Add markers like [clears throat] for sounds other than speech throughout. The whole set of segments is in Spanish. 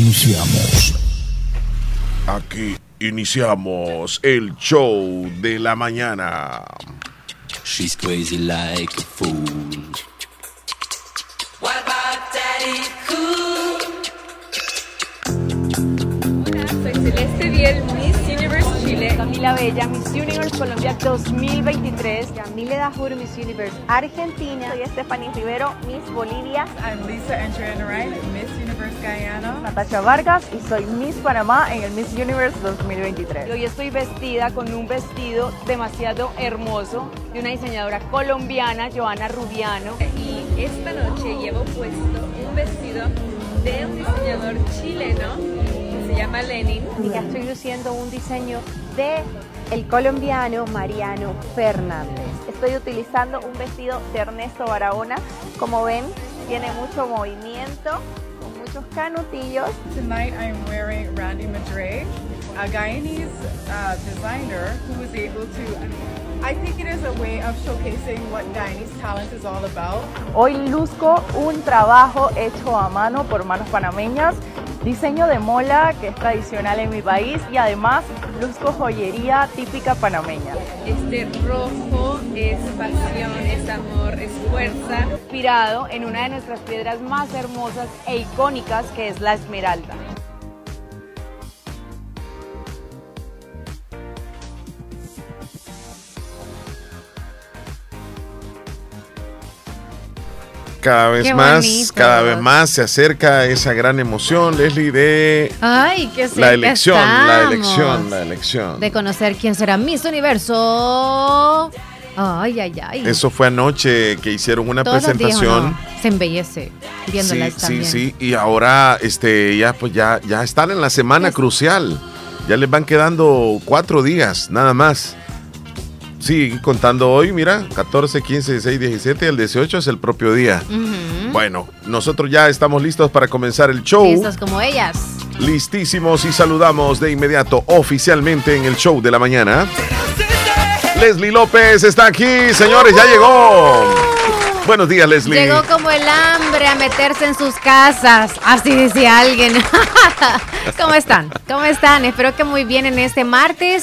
iniciamos. Aquí iniciamos el show de la mañana. She's crazy like a fool. What about Daddy Cool? Hola, soy Celeste Biel, Miss Universe Chile. Camila Bella, Miss Universe Colombia 2023. Camila Dajur, Miss Universe Argentina. Soy Stephanie Rivero, Miss Bolivia. I'm Lisa Andriana Wright, Miss Universe Guyana. Natasha Vargas y soy Miss Panamá en el Miss Universe 2023. Y hoy estoy vestida con un vestido demasiado hermoso de una diseñadora colombiana, Joana Rubiano. Y esta noche llevo puesto un vestido de un diseñador chileno que se llama Lenin. Y ya estoy luciendo un diseño de el colombiano Mariano Fernández. Estoy utilizando un vestido de Ernesto Barahona. Como ven, tiene mucho movimiento, canutillos. Tonight I'm wearing Randy Madre, a Guyanese uh, designer who was able to. I think it is a way of showcasing what Guyanese talent is all about. Hoy luzco un trabajo hecho a mano por manos panameñas, diseño de mola que es tradicional en mi país y además luzco joyería típica panameña. Este rojo es pasión, es amor, es fuerza, inspirado en una de nuestras piedras más hermosas e icónicas que es la esmeralda. Cada vez Qué más, bonito. cada vez más se acerca esa gran emoción, Leslie, de Ay, qué la elección, la elección, la elección. De conocer quién será Miss Universo. Ay, ay, ay. Eso fue anoche que hicieron una Todos los días, ¿o presentación. no? Se embellece viéndolas sí, también. sí, sí, y ahora este ya pues ya ya están en la semana crucial. Ya les van quedando cuatro días, nada más. Sí, contando hoy, mira, 14, 15, 16, 17, el 18 es el propio día. Bueno, nosotros ya estamos listos para comenzar el show. Listos como ellas. Listísimos y saludamos de inmediato oficialmente en el show de la mañana. Leslie López está aquí, señores, ya llegó. Buenos días, Leslie. Llegó como el hambre a meterse en sus casas. Así decía alguien. [laughs] ¿Cómo están? ¿Cómo están? Espero que muy bien en este martes.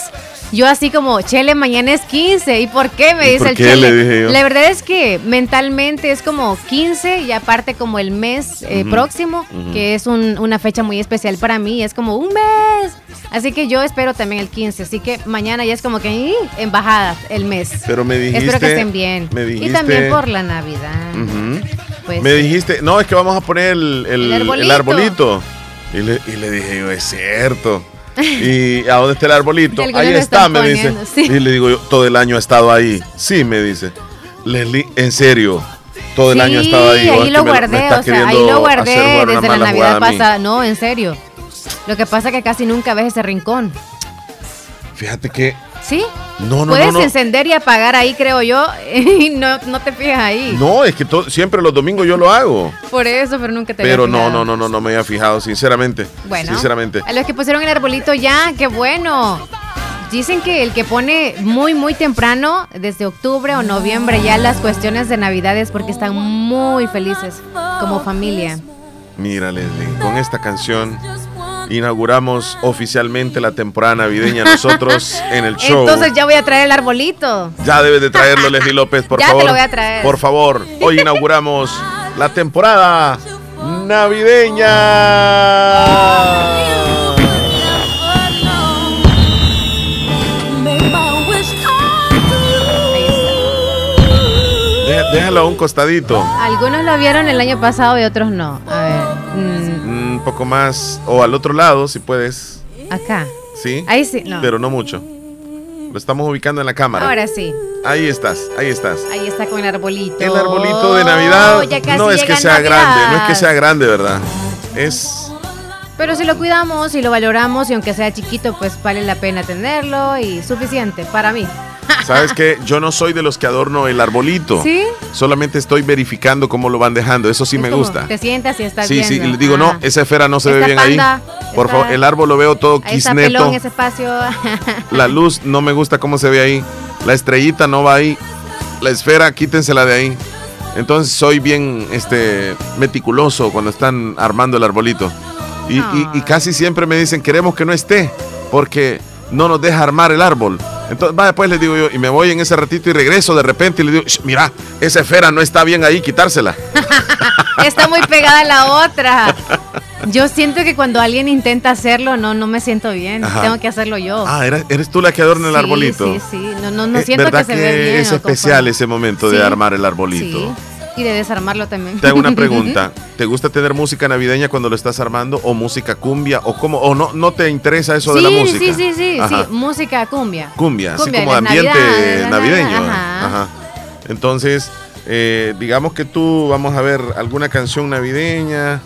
Yo así como, Chele, mañana es 15. ¿Y por qué? Me ¿Y dice por el qué? Chele. Le dije yo. La verdad es que mentalmente es como 15 y aparte como el mes eh, Ujú, próximo, ujú. que es un- una fecha muy especial para mí. Es como un mes. Así que yo espero también el 15. Así que mañana ya es como que ¡ih! embajada el mes. Pero me dijiste. Espero que estén bien. Me y dijiste. también por la Navidad. Pues me dijiste, no, es que vamos a poner el, el- El el arbolito. Y, le, y le dije yo, es cierto. [laughs] ¿Y a dónde está el arbolito? Ahí está, me dice. sí. Y le digo yo, todo el año ha estado ahí. Sí, me dice. Leslie, en serio, todo el año ha estado ahí. Sí, ¿O es ahí lo guardé, estás o sea, ahí lo guardé desde la Navidad pasada. No, en serio. Lo que pasa es que casi nunca ves ese rincón. Fíjate que. ¿Sí? No, no, Puedes no, no. encender y apagar ahí, creo yo, [laughs] y no, no te fijas ahí. No, es que siempre los domingos yo lo hago. Por eso, pero nunca te había Pero no, no, no, no, no me había fijado, sinceramente. Bueno, Sinceramente. a los que pusieron el arbolito ya, qué bueno. Dicen que el que pone muy, muy temprano, desde octubre o noviembre, ya las cuestiones de Navidades, porque están muy felices como familia. Mira, Leslie, con esta canción inauguramos oficialmente la temporada navideña nosotros en el show. Entonces ya voy a traer el arbolito. Ya debes de traerlo, Leslie López, por [laughs] Ya te favor. lo voy a traer. Por favor, hoy inauguramos la temporada navideña. Déjalo a un costadito. Algunos lo vieron el año pasado y otros no. A ver, poco más, o al otro lado, si puedes. acá. ¿Sí? Ahí sí, no. Pero no mucho. Lo estamos ubicando en la cámara. Ahora sí. Ahí estás, ahí estás. Ahí está con el arbolito. El arbolito de Navidad casi no es que sea Navidad. grande, no es que sea grande, ¿verdad? Es Pero si lo cuidamos y lo valoramos y aunque sea chiquito, pues vale la pena tenerlo y suficiente para mí. ¿Sabes qué? Yo no soy de los que adorno el arbolito. ¿Sí? Solamente estoy verificando cómo lo van dejando. Eso sí Es me como, gusta. Te sientas y estás Sí, viendo. sí, le digo, Ah. no, esa esfera no se ve bien panda, ahí. Por favor, el árbol lo veo todo Ahí está quisneto. pelón ese espacio. [laughs] La luz no me gusta cómo se ve ahí. La estrellita no va ahí. La esfera, quítensela de ahí. Entonces soy bien este meticuloso cuando están armando el arbolito. Y, y- y casi siempre me dicen, queremos que no esté, porque no nos deja armar el árbol. Entonces, va, después les digo yo, y me voy en ese ratito y regreso de repente y le digo, "Sh, mira, esa esfera no está bien ahí, quitársela. [laughs] Está muy pegada a la otra. Yo siento que cuando alguien intenta hacerlo, no, no me siento bien. Ajá. Tengo que hacerlo yo. Ah, ¿eres, eres tú la que adorna el arbolito. Sí, sí. No, no, no Eh, siento que ¿Verdad se ve bien. es especial conforme. ese momento de armar el arbolito? Sí. Y de desarmarlo también. Te hago una pregunta. [laughs] ¿Te gusta tener música navideña cuando lo estás armando o música cumbia o cómo o no no te interesa eso de la música? sí, sí, sí, Ajá. sí. Música cumbia. Cumbia, así Cumbia, como las ambiente navideño. ajá. Ajá. Entonces, eh, digamos que tú vamos a ver alguna canción navideña.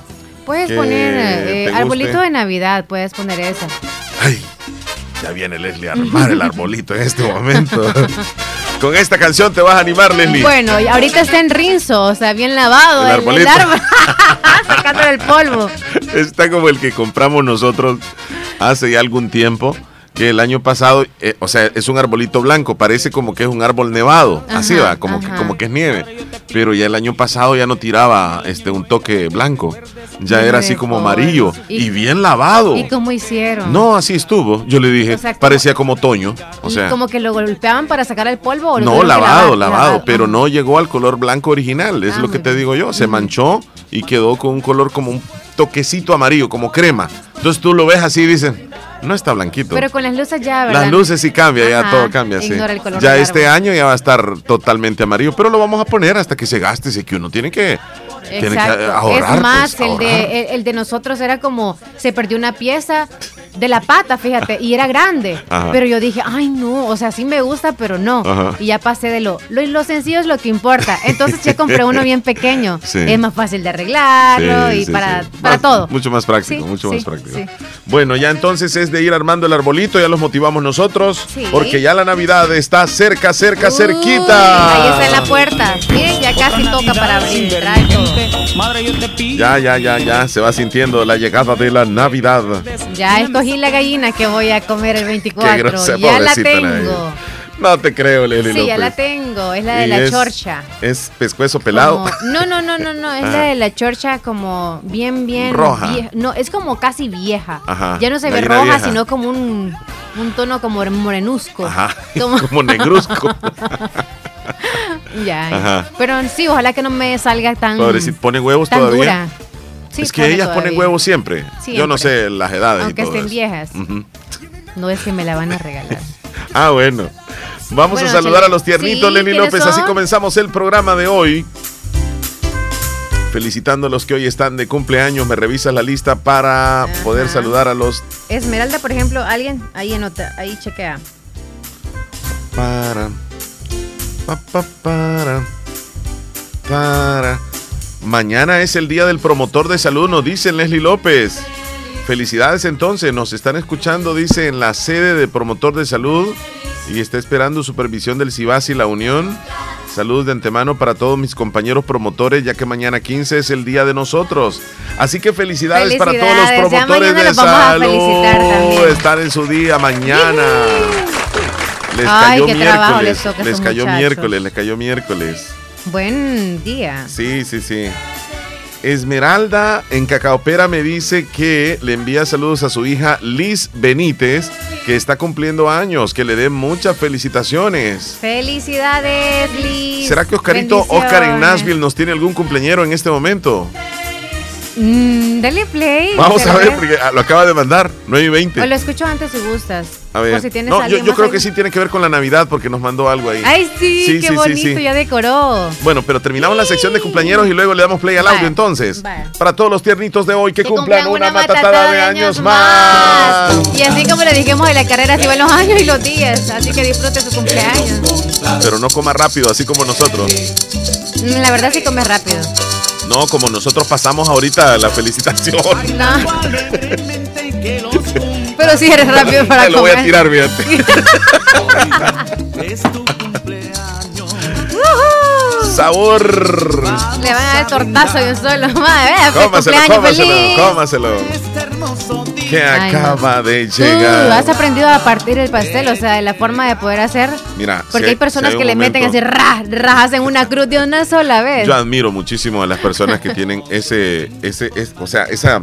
Puedes poner eh, arbolito de Navidad, puedes poner esa. Ay, ya viene Leslie a armar el arbolito en este momento. [laughs] Con esta canción te vas a animar, Leslie. Bueno, y ahorita está en rinzo, o sea, bien lavado El el, el árbol. [laughs] Sacando el polvo. Está como el que compramos nosotros hace ya algún tiempo. Que el año pasado, eh, o sea, es un arbolito blanco, parece como que es un árbol nevado, así va, como que, como que es nieve. Pero ya el año pasado ya no tiraba este un toque blanco, ya era así como amarillo Y- y, bien lavado. ¿Y cómo hicieron? No, así estuvo. Yo le dije, O sea, como- parecía como otoño, o ¿Y sea, como que lo golpeaban para sacar el polvo o lo no lavado, lavar? lavado, pero Ajá. no llegó al color blanco original, es Ah, lo que muy te digo yo, se manchó y quedó con un color como un toquecito amarillo, como crema. Entonces tú lo ves así y dices, no está blanquito. Pero con las luces ya, ¿verdad? Las luces sí cambia, ya todo cambia, sí. el color Ya este árbol. año ya va a estar totalmente amarillo, pero lo vamos a poner hasta que se gaste, así que uno tiene que, tiene que Exacto. ahorrar. es más, pues, el, ahorrar. de, el, el de nosotros era como, se perdió una pieza de la pata, fíjate, y era grande. Ajá. Pero yo dije, ay no, o sea, sí me gusta, pero no. Ajá. Y ya pasé de lo, lo, lo sencillo es lo que importa. Entonces ya compré uno bien pequeño. Sí. Es más fácil de arreglarlo Sí, y sí, para, sí. para Más- todo. Mucho más práctico, Sí, mucho sí, más práctico. sí. Bueno, ya entonces es de ir armando el arbolito, ya los motivamos nosotros, Sí. porque ya la Navidad está cerca, cerca, Uy, cerquita. Ahí está en la puerta. Miren, ya casi toca para abrir. Trae todo. Ya, ya, ya, ya, se va sintiendo la llegada de la Navidad. Ya escogí la gallina que voy a comer el 24. Qué grosera, ya la tengo. No te creo, Leli Sí, ya la López. tengo. Es la de Y la es- chorcha. Es pescuezo pelado. Como- no, no, no, no, no. Es Ah. la de la chorcha como bien, bien. Roja. vie- No, es como casi vieja. Ajá, Ya no se ve roja, vieja. sino como un, un tono como morenusco. Ajá, [laughs] Como- como negruzco. [laughs] Ya. Ajá. Pero sí, ojalá que no me salga tan. Pobrecito, ¿pone huevos tan todavía? dura. Sí, es que ellas ponen huevos siempre. Yo no sé las edades. y Aunque todo estén eso. viejas. No es que me la van a regalar. [laughs] Ah, bueno. Vamos Bueno, a saludar a los tiernitos, Sí, Lenny ¿quiénes López. Así comenzamos el programa de hoy. Felicitando a los que hoy están de cumpleaños. Me revisas la lista para poder saludar a los Esmeralda, por ejemplo, alguien ahí anota, ahí chequea. para. Pa, pa, para. Para. Mañana es el día del promotor de salud, nos dice Leslie López. Felicidades entonces, nos están escuchando, dice, en la sede de promotor de salud y está esperando supervisión del CIBAS y la Unión. Saludos de antemano para todos mis compañeros promotores, ya que mañana 15 es el día de nosotros. Así que felicidades, para todos los promotores de salud. Están en su día mañana. Les Ay, cayó qué trabajo les miércoles. Les cayó muchachos. miércoles, les cayó miércoles. Buen día. Sí, sí, sí. Esmeralda en Cacaopera me dice que le envía saludos a su hija Liz Benítez, que está cumpliendo años, que le dé muchas felicitaciones. Felicidades, Liz. ¿Será que Oscarito. Oscar en Nashville nos tiene algún cumpleañero en este momento? Mm, dale play. Vamos ¿te a ver, ves? porque ah, lo acaba de mandar, 9 y 20. O lo escucho antes si gustas. A ver. Por si tienes no, yo, creo ahí. que sí tiene que ver con la Navidad porque nos mandó algo ahí. Ay, sí, Sí, qué sí, bonito, sí. ya decoró. Bueno, pero terminamos la sección de cumpleaños y luego le damos play al audio entonces. Para todos los tiernitos de hoy que, Que cumplan, cumplan una, matatada, de años más. Y así como le dijimos de la carrera, así van los años y los días. Así que disfrute su cumpleaños. Pero no coma rápido, así como nosotros. La verdad sí come rápido. No, como nosotros pasamos ahorita la felicitación. No. [laughs] Pero sí eres rápido para Te lo voy a tirar, fíjate. Sabor. Le van a dar tortazo de un solo. Madre, vea, feliz Cómaselo, cumpleaños, cómaselo, feliz. cómaselo. Que Ay, no. acaba de Tú llegar. has aprendido a partir el pastel, o sea, de la forma de poder hacer. Mira, Porque si hay personas si que le meten así, ra, ra, hacen una cruz de una sola vez. Yo admiro muchísimo a las personas que tienen ese, ese, es- o sea, esa,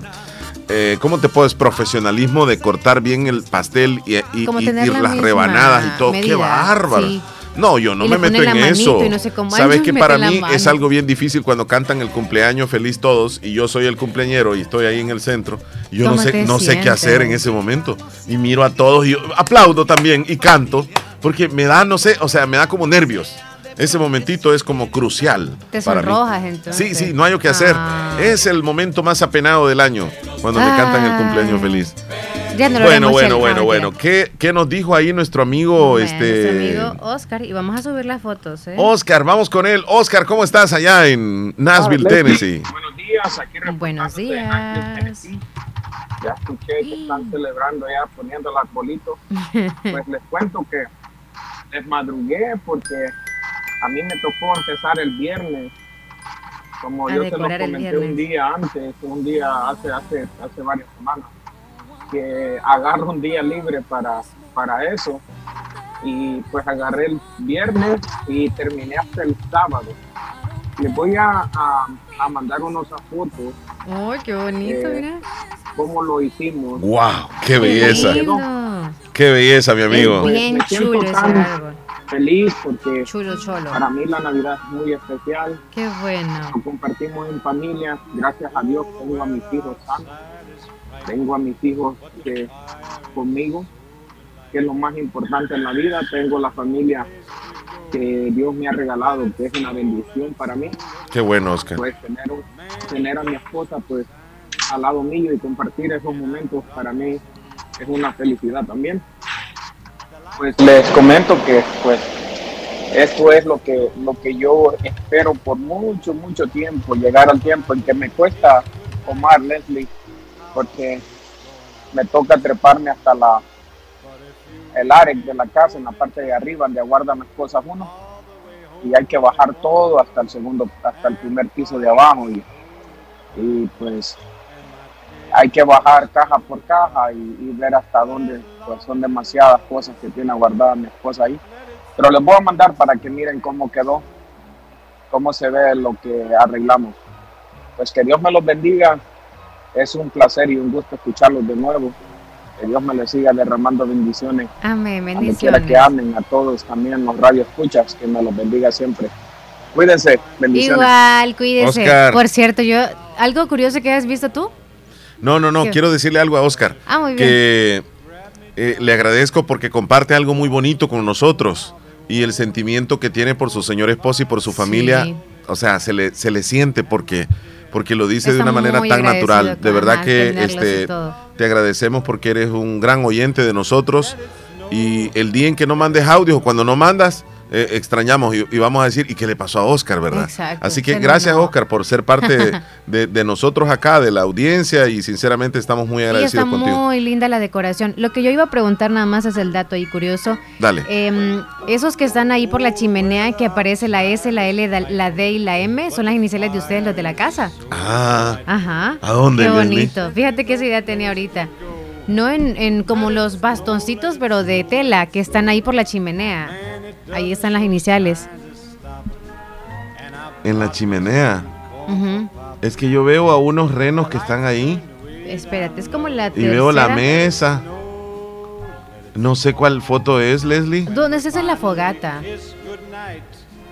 eh, ¿cómo te puedes? Profesionalismo de cortar bien el pastel y, y- las misma rebanadas y todo. ¡Qué bárbaro! sí. No, yo no Y me meto en eso. no sé cómo, Sabes que para mí es algo bien difícil cuando cantan el cumpleaños feliz todos y yo soy el cumpleañero y estoy ahí en el centro. y Yo no ¿Cómo sé, no sé qué hacer en ese momento. Y miro a todos y yo aplaudo también y canto porque me da, no sé, o sea, me da como nervios. Ese momentito es como crucial. Te para mí. sonrojas entonces. Sí, sí, no hay lo que hacer. Ah. Es el momento más apenado del año cuando me cantan el cumpleaños Ay. feliz. Ya no lo Bueno, bueno, bueno, bueno. ¿Qué, qué nos dijo ahí nuestro amigo Bueno, este nuestro amigo Oscar y vamos a subir las fotos, ¿eh? Oscar? Vamos con él. Oscar, ¿cómo estás allá en Nashville, Hola, Tennessee? [laughs] Buenos días, aquí Buenos días. ya escuché que están celebrando ya poniendo el arbolito. [laughs] Pues les cuento que les madrugué porque a mí me tocó empezar el viernes. Como A yo se lo comenté un día antes, un día hace, hace, hace varias semanas, que agarro un día libre para, para eso. Y pues agarré el viernes y terminé hasta el sábado. Les voy a, a, a mandar unos fotos ¡Ay, qué bonito, Eh, mira! cómo lo hicimos. ¡Wow! ¡Qué belleza! lindo. ¡Qué belleza, mi amigo! Pues, Bien me siento chulo ese tan árbol. Feliz porque Chulo, cholo. para mí la Navidad es muy especial. Qué bueno. Lo compartimos en familia. Gracias a Dios tengo a mis hijos sanos. Tengo a mis hijos que, conmigo, que es lo más importante en la vida. Tengo la familia que Dios me ha regalado, que es una bendición para mí. ¡Qué bueno, Oscar! Pues tener, a mi esposa pues al lado mío y compartir esos momentos para mí es una felicidad también. Pues les comento que pues esto es lo que lo que yo espero por mucho mucho tiempo llegar al tiempo en que me cuesta tomar Leslie porque me toca treparme hasta la el área de la casa en la parte de arriba donde aguardan las cosas uno y hay que bajar todo hasta el segundo hasta el primer piso de abajo y, y pues hay que bajar caja por caja y, y ver hasta dónde pues son demasiadas cosas que tiene guardada mi esposa ahí. Pero les voy a mandar para que miren cómo quedó cómo se ve lo que arreglamos. Pues que Dios me los bendiga es un placer y un gusto escucharlos de nuevo que Dios me les siga derramando bendiciones Amén, bendiciones. que amen a todos también los radio escuchas que me los bendiga siempre cuídense bendiciones Igual, cuídese. Oscar. Por cierto, yo, algo curioso que has visto tú. No, no, no, ¿Qué? quiero decirle algo a Oscar. Ah, muy bien. Que eh, le agradezco porque comparte algo muy bonito con nosotros y el sentimiento que tiene por su señor esposo y por su familia, Sí. o sea, se le, se le siente porque, porque lo dice de una manera tan natural. De verdad que este, te agradecemos porque eres un gran oyente de nosotros y el día en que no mandes audio, cuando no mandas, eh, extrañamos y, y vamos a decir, ¿y qué le pasó a Oscar, verdad? Exacto, Así que gracias. Oscar, por ser parte [laughs] de, de nosotros acá, de la audiencia y sinceramente estamos muy Y está agradecidos contigo. muy linda la decoración. Lo que yo iba a preguntar nada más es el dato ahí curioso. Dale. Em, esos que están ahí por la chimenea que aparece la S, la L, la D y la M son las iniciales de ustedes, los de la casa. Ah, Ajá. ¿A dónde, Qué Leslie? bonito. Fíjate qué esa idea tenía ahorita. No en, en como los bastoncitos, pero de tela que están ahí por la chimenea. Ahí están las iniciales. en la chimenea. Es que yo veo a unos renos que están ahí Espérate, es como la y veo la mesa. No sé cuál foto es, Leslie. ¿Dónde es esa es la fogata?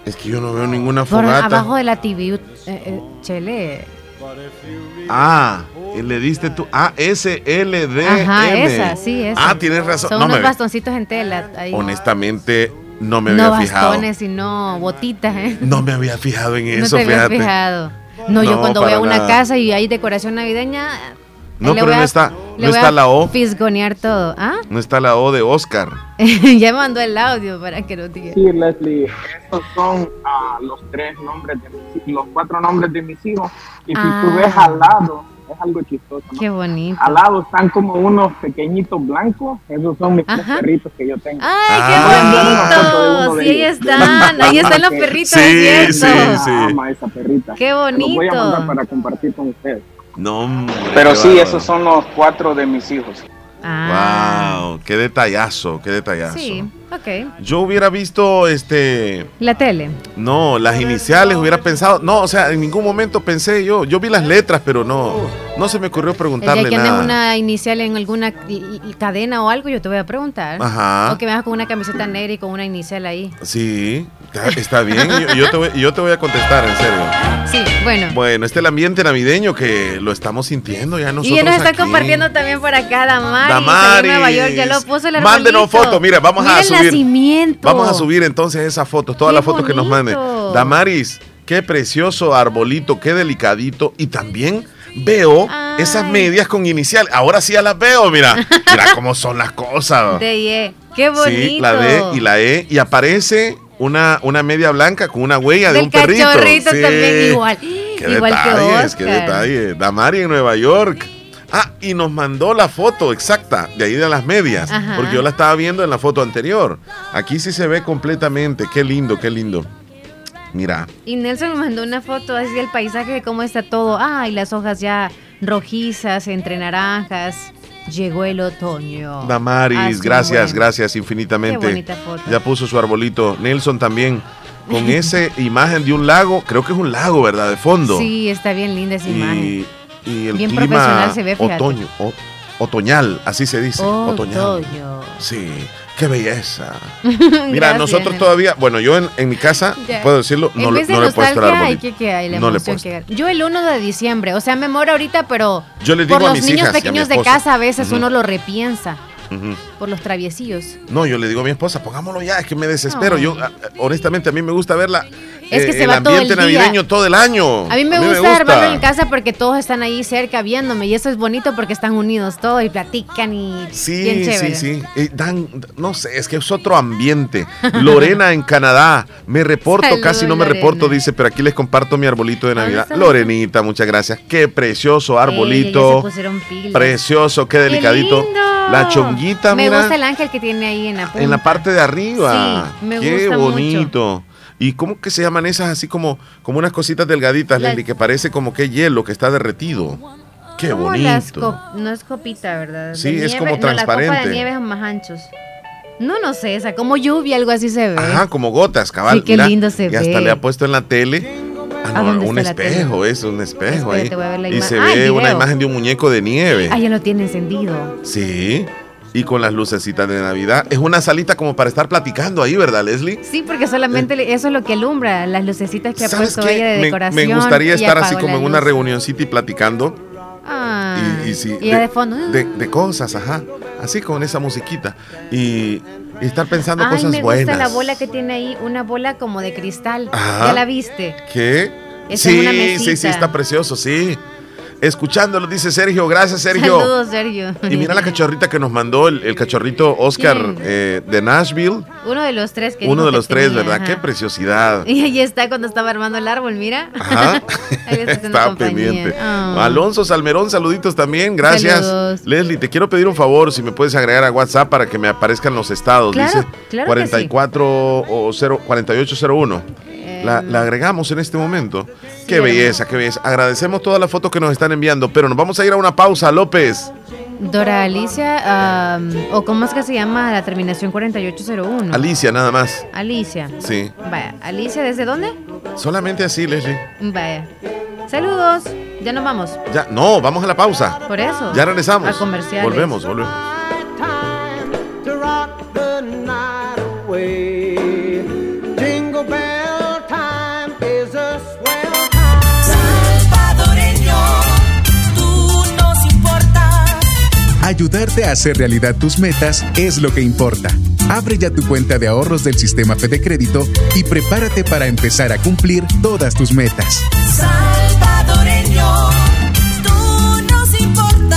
Es que yo no veo ninguna Por fogata. abajo de la TV. eh, eh, Chele. Ah, y le diste tú. Ah, S L D Ajá, esa, sí, esa. Ah, tienes razón. Son No unos me- bastoncitos en tela. ahí. Honestamente, no me no había fijado. bastones, sino botitas, ¿eh? No me había fijado en [laughs] no eso, te habías fíjate. fijado. No, yo No, cuando voy a una nada. casa y hay decoración navideña. No, le pero voy no a- está, no está a la O. Fisgonear todo. ¿Ah? [laughs] No está la O de Oscar. [laughs] ya mandó el audio para que lo diga. Sí, Leslie, estos son ah, los tres nombres, de mis, los cuatro nombres de mis hijos. Y si Ah. tú ves al lado, es algo chistoso. ¿no? Qué bonito. Al lado están como unos pequeñitos blancos. Esos son mis tres perritos que yo tengo. ¡Ay, Ah. qué Una foto de uno bonito! de Sí, ahí están. Ahí están los perritos, Sí, sí, sí. Ama esa perrita. Qué Se los voy a bonito. mandar para compartir con ustedes. No, hombre, Pero sí, esos son los cuatro de mis hijos. Ah. Wow, qué detallazo, qué detallazo. Sí, Yo hubiera visto, este, La tele. no, las iniciales, hubiera pensado, no, o sea, en ningún momento pensé yo, yo vi las letras, pero no, no se me ocurrió El preguntarle día que andes nada. una inicial en alguna cadena o algo, yo te voy a preguntar. Ajá. O que me hagas con una camiseta negra y con una inicial ahí. Sí, está, bien, yo, yo te voy, yo te voy a contestar, en serio. Sí, bueno. Bueno, este es el ambiente navideño que lo estamos sintiendo ya nosotros y nos está aquí. compartiendo también por acá Damaris. Damaris. Nueva York, ya lo puso el Mándenos fotos, mira, vamos a el subir. Vamos a subir entonces esas fotos, todas Qué las fotos que nos manden. Damaris, qué precioso arbolito, qué delicadito. Y también veo esas medias con inicial. Ahora sí ya las veo, mira. Mira [laughs] cómo son las cosas. De. Qué bonito. Sí, la D y la E. Y aparece una, una media blanca con una huella de un perrito. Sí. también igual. Qué igual detalles, que qué Oscar. detalle. Damari en Nueva York. Ah, y nos mandó la foto exacta de ahí de las medias. Ajá. Porque yo la estaba viendo en la foto anterior. Aquí sí se ve completamente. Qué lindo, qué lindo. Mira. Y Nelson me mandó una foto así del paisaje de cómo está todo. Ay, las hojas ya rojizas, entre naranjas. Llegó el otoño. Damaris, Así, gracias, bueno. gracias infinitamente. Qué bonita foto. Ya puso su arbolito. Nelson también. Con [laughs] esa imagen de un lago, creo que es un lago, ¿verdad? De fondo. Sí, está bien linda esa imagen. Y, el Bien clima se ve, otoño, o- otoñal, así se dice. Otoñal. Otoño. Sí, qué belleza. [laughs] Gracias. Mira, nosotros todavía, bueno, yo en, en mi casa, Ya. puedo decirlo, no, le- vez de no le el nostalgia, hay que, la No emoción que Yo el 1 de diciembre, o sea, me muero ahorita, pero Yo les por digo a los mis niños hijas pequeños de casa a veces uno lo repiensa por los traviesillos. No, yo le digo a mi esposa, pongámoslo ya, es que me desespero. No. Yo, a- honestamente, a mí me gusta verla. Es que eh, se el va todo ambiente el día. navideño todo el año. A mí me gusta armarlo en casa porque todos están ahí cerca viéndome y eso es bonito porque están unidos todos y platican y bien Sí, chévere. sí, sí. Eh, dan, no sé, es que es otro ambiente. Lorena en Canadá, me reporto, casi no me Lorena. reporto, dice, pero aquí les comparto mi arbolito de Navidad. está? Lorenita, muchas gracias. Qué precioso Ey, arbolito. se. Precioso, qué delicadito. lindo! La chonguita, Me mira. gusta el ángel que tiene ahí en la punta. En la parte de arriba. Sí, me Qué gusta bonito. ¿Y cómo que se llaman esas así como, como unas cositas delgaditas, Leslie, que parece como que hielo que está derretido? Qué Como bonito. las no es copita, ¿verdad? De Sí, es como No, la copa transparente. de nieve es más anchos. No, no sé, esa como lluvia, algo así se ve. Ajá, como gotas, cabal. Sí, qué mira, lindo se y hasta ve. le ha puesto en la tele. Ah, ¿A no, un espejo, es un espejo Espérate, ahí. Y se Ah, ve una imagen de un muñeco de nieve. Ah, ya lo tiene encendido. Sí. Y con las lucecitas de Navidad. Es una salita como para estar platicando ahí, ¿verdad, Leslie? Sí, porque solamente le- eso es lo que alumbra, las lucecitas que ha ¿Sabes puesto qué? ella de decoración. Me, gustaría estar así como en una reunioncita y platicando. Ah, Y, y sí, y ella de fondo. de, de cosas, ajá. Así con esa musiquita. Y, y estar pensando Ay, cosas me buenas. gusta la bola que tiene ahí, una bola como de cristal. Ajá. ¿Ya la viste? ¿Qué? Esa es sí, sí, sí, está precioso, sí. Escuchándolo, dice Sergio. Gracias, Sergio. Saludos, Sergio. Y mira la cachorrita que nos mandó el, el cachorrito Oscar eh, de Nashville. Uno de los tres que Uno de que los tres, tenía, ¿verdad? ajá. Qué preciosidad. Y ahí está cuando estaba armando el árbol, mira. Ajá. [laughs] Ahí está pendiente. Ah. Alonso Salmerón, saluditos también. Gracias. Saludos. Leslie, te quiero pedir un favor, si me puedes agregar a WhatsApp para que me aparezcan los estados. Claro, Dice claro que sí. 44 o 0, 4801. La, la agregamos en este momento. qué belleza, qué belleza. Agradecemos todas las fotos que nos están enviando, pero nos vamos a ir a una pausa, López. Dora Alicia, am, o cómo es que se llama la terminación 4801. Alicia, nada más. Alicia. Sí. Vaya, Alicia, ¿desde dónde? Solamente así, Leslie. Vaya. Saludos. Ya nos vamos. Ya, no, vamos a la pausa. Por eso. Ya regresamos. A comerciales. Volvemos, volvemos. Ayudarte a hacer realidad tus metas es lo que importa. Abre ya tu cuenta de ahorros del sistema Fede Crédito y prepárate para empezar a cumplir todas tus metas. Salvadoreño, tú nos importas.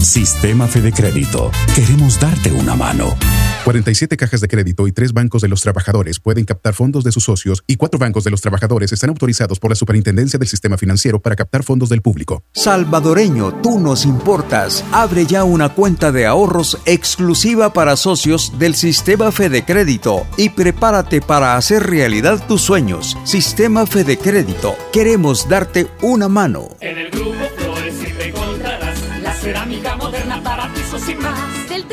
Sistema Fede Crédito. Queremos darte una mano. 47 cajas de crédito y 3 bancos de los trabajadores pueden captar fondos de sus socios y 4 bancos de los trabajadores están autorizados por la Superintendencia del Sistema Financiero para captar fondos del público. Salvadoreño, tú nos importas. Abre ya una cuenta de ahorros exclusiva para socios del Sistema Fede Crédito y prepárate para hacer realidad tus sueños. Sistema Fede Crédito, queremos darte una mano. En el grupo Flores siempre encontrarás la cerámica moderna para pisos y más.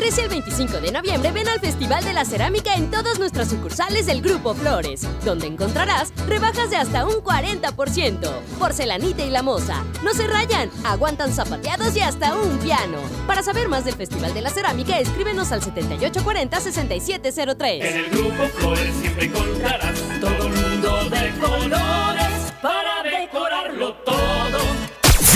Del 13 al 25 de noviembre ven al Festival de la Cerámica en todas nuestras sucursales del Grupo Flores, donde encontrarás rebajas de hasta un 40%. Porcelanita y la moza. No se rayan, aguantan zapateados y hasta un piano. Para saber más del Festival de la Cerámica, escríbenos al 7840-6703. En el Grupo Flores siempre encontrarás todo un mundo de colores para decorarlo todo.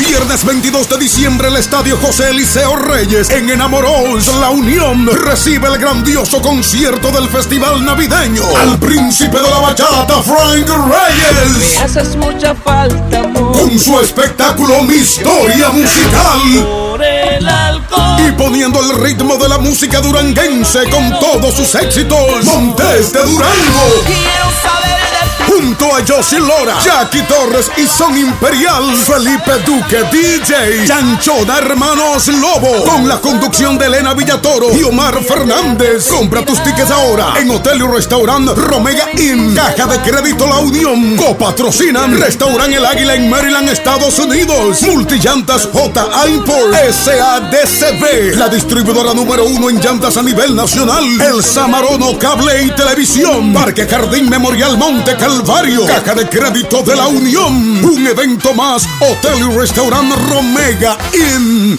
Viernes 22 de diciembre, el Estadio José Eliseo Reyes en Enamoros, La Unión, recibe el grandioso concierto del Festival Navideño. Al príncipe de la bachata, Frank Reyes. haces mucha falta, Con su espectáculo Mi Historia Musical. Por el alcohol. Y poniendo el ritmo de la música duranguense con todos sus éxitos. Montes de Durango. Quiero saber de Junto a Josie Lora, Jackie Torres y Son Imperial, Felipe Duque, DJ, Chanchona Hermanos Lobo, con la conducción de Elena Villatoro y Omar Fernández. Compra tus tickets ahora en Hotel y Restaurant Romega Inn, Caja de Crédito La Unión, copatrocinan Restaurant El Águila en Maryland, Estados Unidos, Multillantas J. Import, SADCB, la distribuidora número uno en llantas a nivel nacional, El Samarono Cable y Televisión, Parque Jardín Memorial Monte Calvario, Caja de Crédito de la Unión, un evento más, Hotel y Restaurant Romega Inn.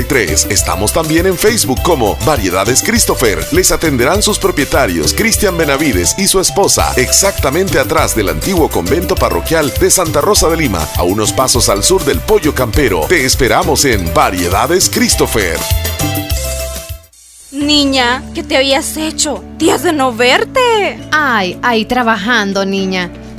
5083. Estamos también en Facebook como Variedades Christopher. Les atenderán sus propietarios, Cristian Benavides y su esposa, exactamente atrás del antiguo convento parroquial de Santa Rosa de Lima, a unos pasos al sur del Pollo Campero. Te esperamos en Variedades Christopher. Niña, ¿qué te habías hecho? Días de no verte. Ay, ahí trabajando, niña.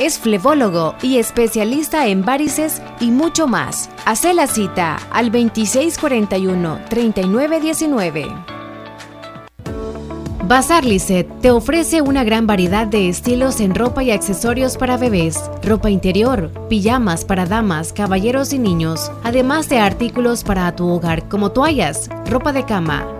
Es flebólogo y especialista en varices y mucho más. Hace la cita al 2641-3919. Bazar Lisset te ofrece una gran variedad de estilos en ropa y accesorios para bebés, ropa interior, pijamas para damas, caballeros y niños, además de artículos para tu hogar como toallas, ropa de cama,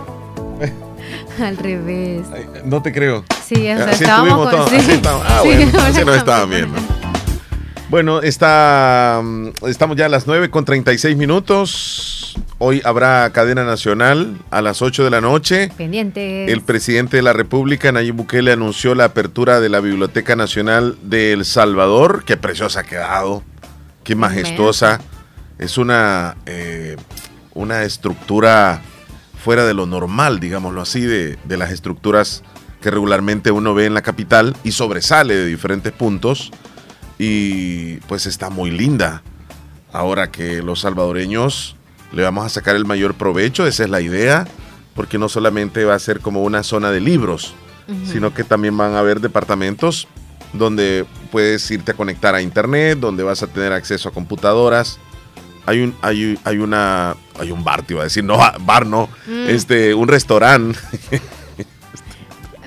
[laughs] Al revés. No te creo. Sí, o sea, Así estábamos estuvimos con- todos, sí. así. Ah, Sí, bueno, [laughs] así estaban viendo. Bueno, está, mm, estamos ya a las 9 con 36 minutos. Hoy habrá cadena nacional a las 8 de la noche. Pendientes. El presidente de la República, Nayib Bukele, anunció la apertura de la Biblioteca Nacional de El Salvador. Qué preciosa ha quedado. Qué majestuosa. Es una, eh, una estructura fuera de lo normal, digámoslo así, de, de las estructuras que regularmente uno ve en la capital y sobresale de diferentes puntos. Y pues está muy linda. Ahora que los salvadoreños le vamos a sacar el mayor provecho, esa es la idea, porque no solamente va a ser como una zona de libros, sino que también van a haber departamentos donde puedes irte a conectar a internet, donde vas a tener acceso a computadoras. Hay un, hay, hay una, hay un bar, te iba a decir, no, [laughs] bar no, Mm. este, un restaurante.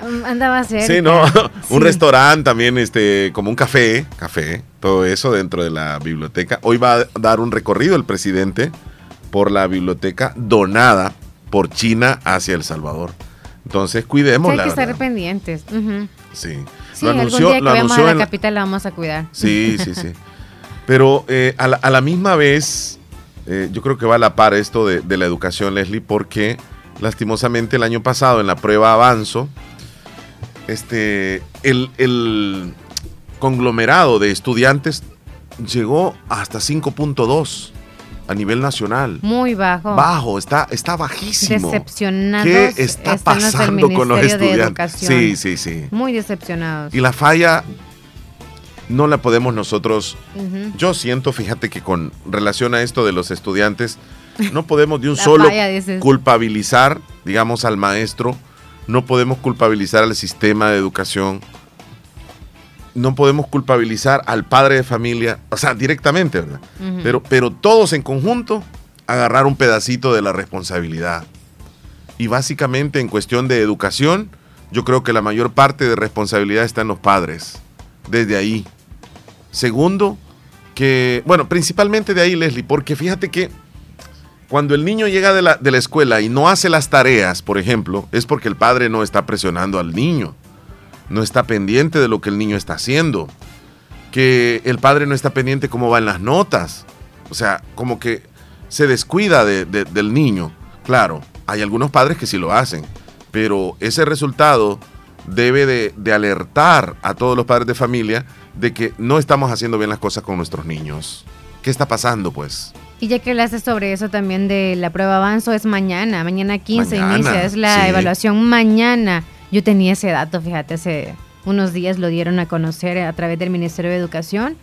Mm, Andaba cerca. Sí, no, [laughs] un restaurante también, este, como un café, café, todo eso dentro de la biblioteca. Hoy va a dar un recorrido el presidente por la biblioteca donada por China hacia El Salvador. Entonces, cuidemos hay que verdad. estar pendientes. Sí. Sí, lo algún anunció, día que lo vayamos a anunció la en- capital la vamos a cuidar. Sí, sí, [laughs] sí. Pero eh, a, la, a la misma vez, eh, yo creo que va a la par esto de, de la educación, Leslie, porque lastimosamente el año pasado en la prueba Avanzo, este, el, el conglomerado de estudiantes llegó hasta 5.2 a nivel nacional. Muy bajo. Bajo, está, está bajísimo. Decepcionados ¿Qué está pasando con los estudiantes? Sí, sí, sí. Muy decepcionados. Y la falla no la podemos nosotros. Yo siento, fíjate que con relación a esto de los estudiantes, no podemos de un [laughs] solo falla, culpabilizar, digamos, al maestro, no podemos culpabilizar al sistema de educación, no podemos culpabilizar al padre de familia, o sea, directamente, ¿verdad? Pero, pero todos en conjunto agarrar un pedacito de la responsabilidad. Y básicamente en cuestión de educación, yo creo que la mayor parte de responsabilidad está en los padres, desde ahí. Segundo, que, bueno, principalmente de ahí, Leslie, porque fíjate que cuando el niño llega de la, escuela y no hace las tareas, por ejemplo, es porque el padre no está presionando al niño, no está pendiente de lo que el niño está haciendo, que el padre no está pendiente cómo van las notas, o sea, como que se descuida de- de- del niño. Claro, hay algunos padres que sí lo hacen, pero ese resultado debe de, de alertar a todos los padres de familia de que no estamos haciendo bien las cosas con nuestros niños. ¿Qué está pasando, pues? Y ya que hablaste sobre eso también de la prueba avanzo, es mañana, mañana 15 Mañana, inicia, es la sí. evaluación mañana. Yo tenía ese dato, fíjate, hace unos días lo dieron a conocer a través del Ministerio de Educación.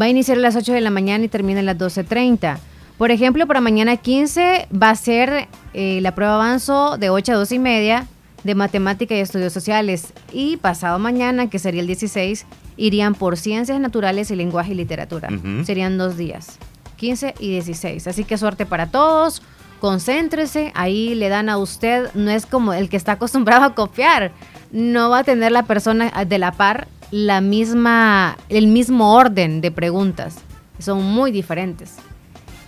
Va a iniciar a las 8 de la mañana y termina a las 12.30. Por ejemplo, para mañana 15 va a ser eh, la prueba avanzo de 8 a 2 y media de matemática y estudios sociales. Y pasado mañana, que sería el 16, irían por ciencias naturales y lenguaje y literatura. Ujú. Serían dos días. 15 y 16. Así que suerte para todos. Concéntrese, ahí le dan a usted, no es como el que está acostumbrado a copiar, no va a tener la persona de la par la misma, el mismo orden de preguntas, son muy diferentes.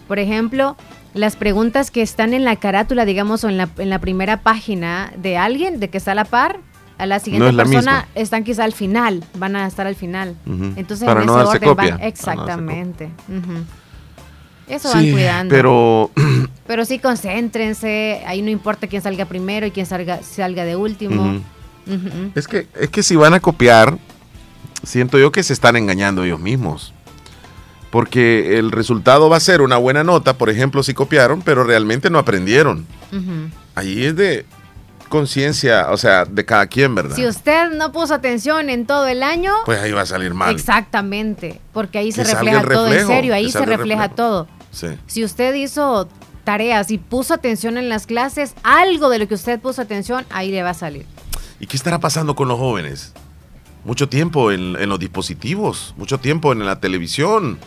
Por ejemplo, las preguntas que están en la carátula, digamos, o en la, en la primera página de alguien, de que está a la par, a la siguiente No es la persona misma. están quizá al final, van a estar al final. Entonces, Para en no ese darse orden copia. van- Para no darse exactamente. Eso van cuidando. pero [clears throat] Pero sí, concéntrense. Ahí no importa quién salga primero y quién salga, salga de último. Es que, es que si van a copiar, siento yo que se están engañando ellos mismos. Porque el resultado va a ser una buena nota, por ejemplo, si copiaron, pero realmente no aprendieron. Ujú. Ahí es de conciencia, o sea, de cada quien, ¿verdad? Si usted no puso atención en todo el año, Pues ahí va a salir mal. exactamente, porque ahí se Que refleja todo en serio, ahí se refleja todo. Sí. Si usted hizo tareas y puso atención en las clases, algo de lo que usted puso atención, ahí le va a salir. ¿Y qué estará pasando con los jóvenes? Mucho tiempo en, en los dispositivos, mucho tiempo en la televisión,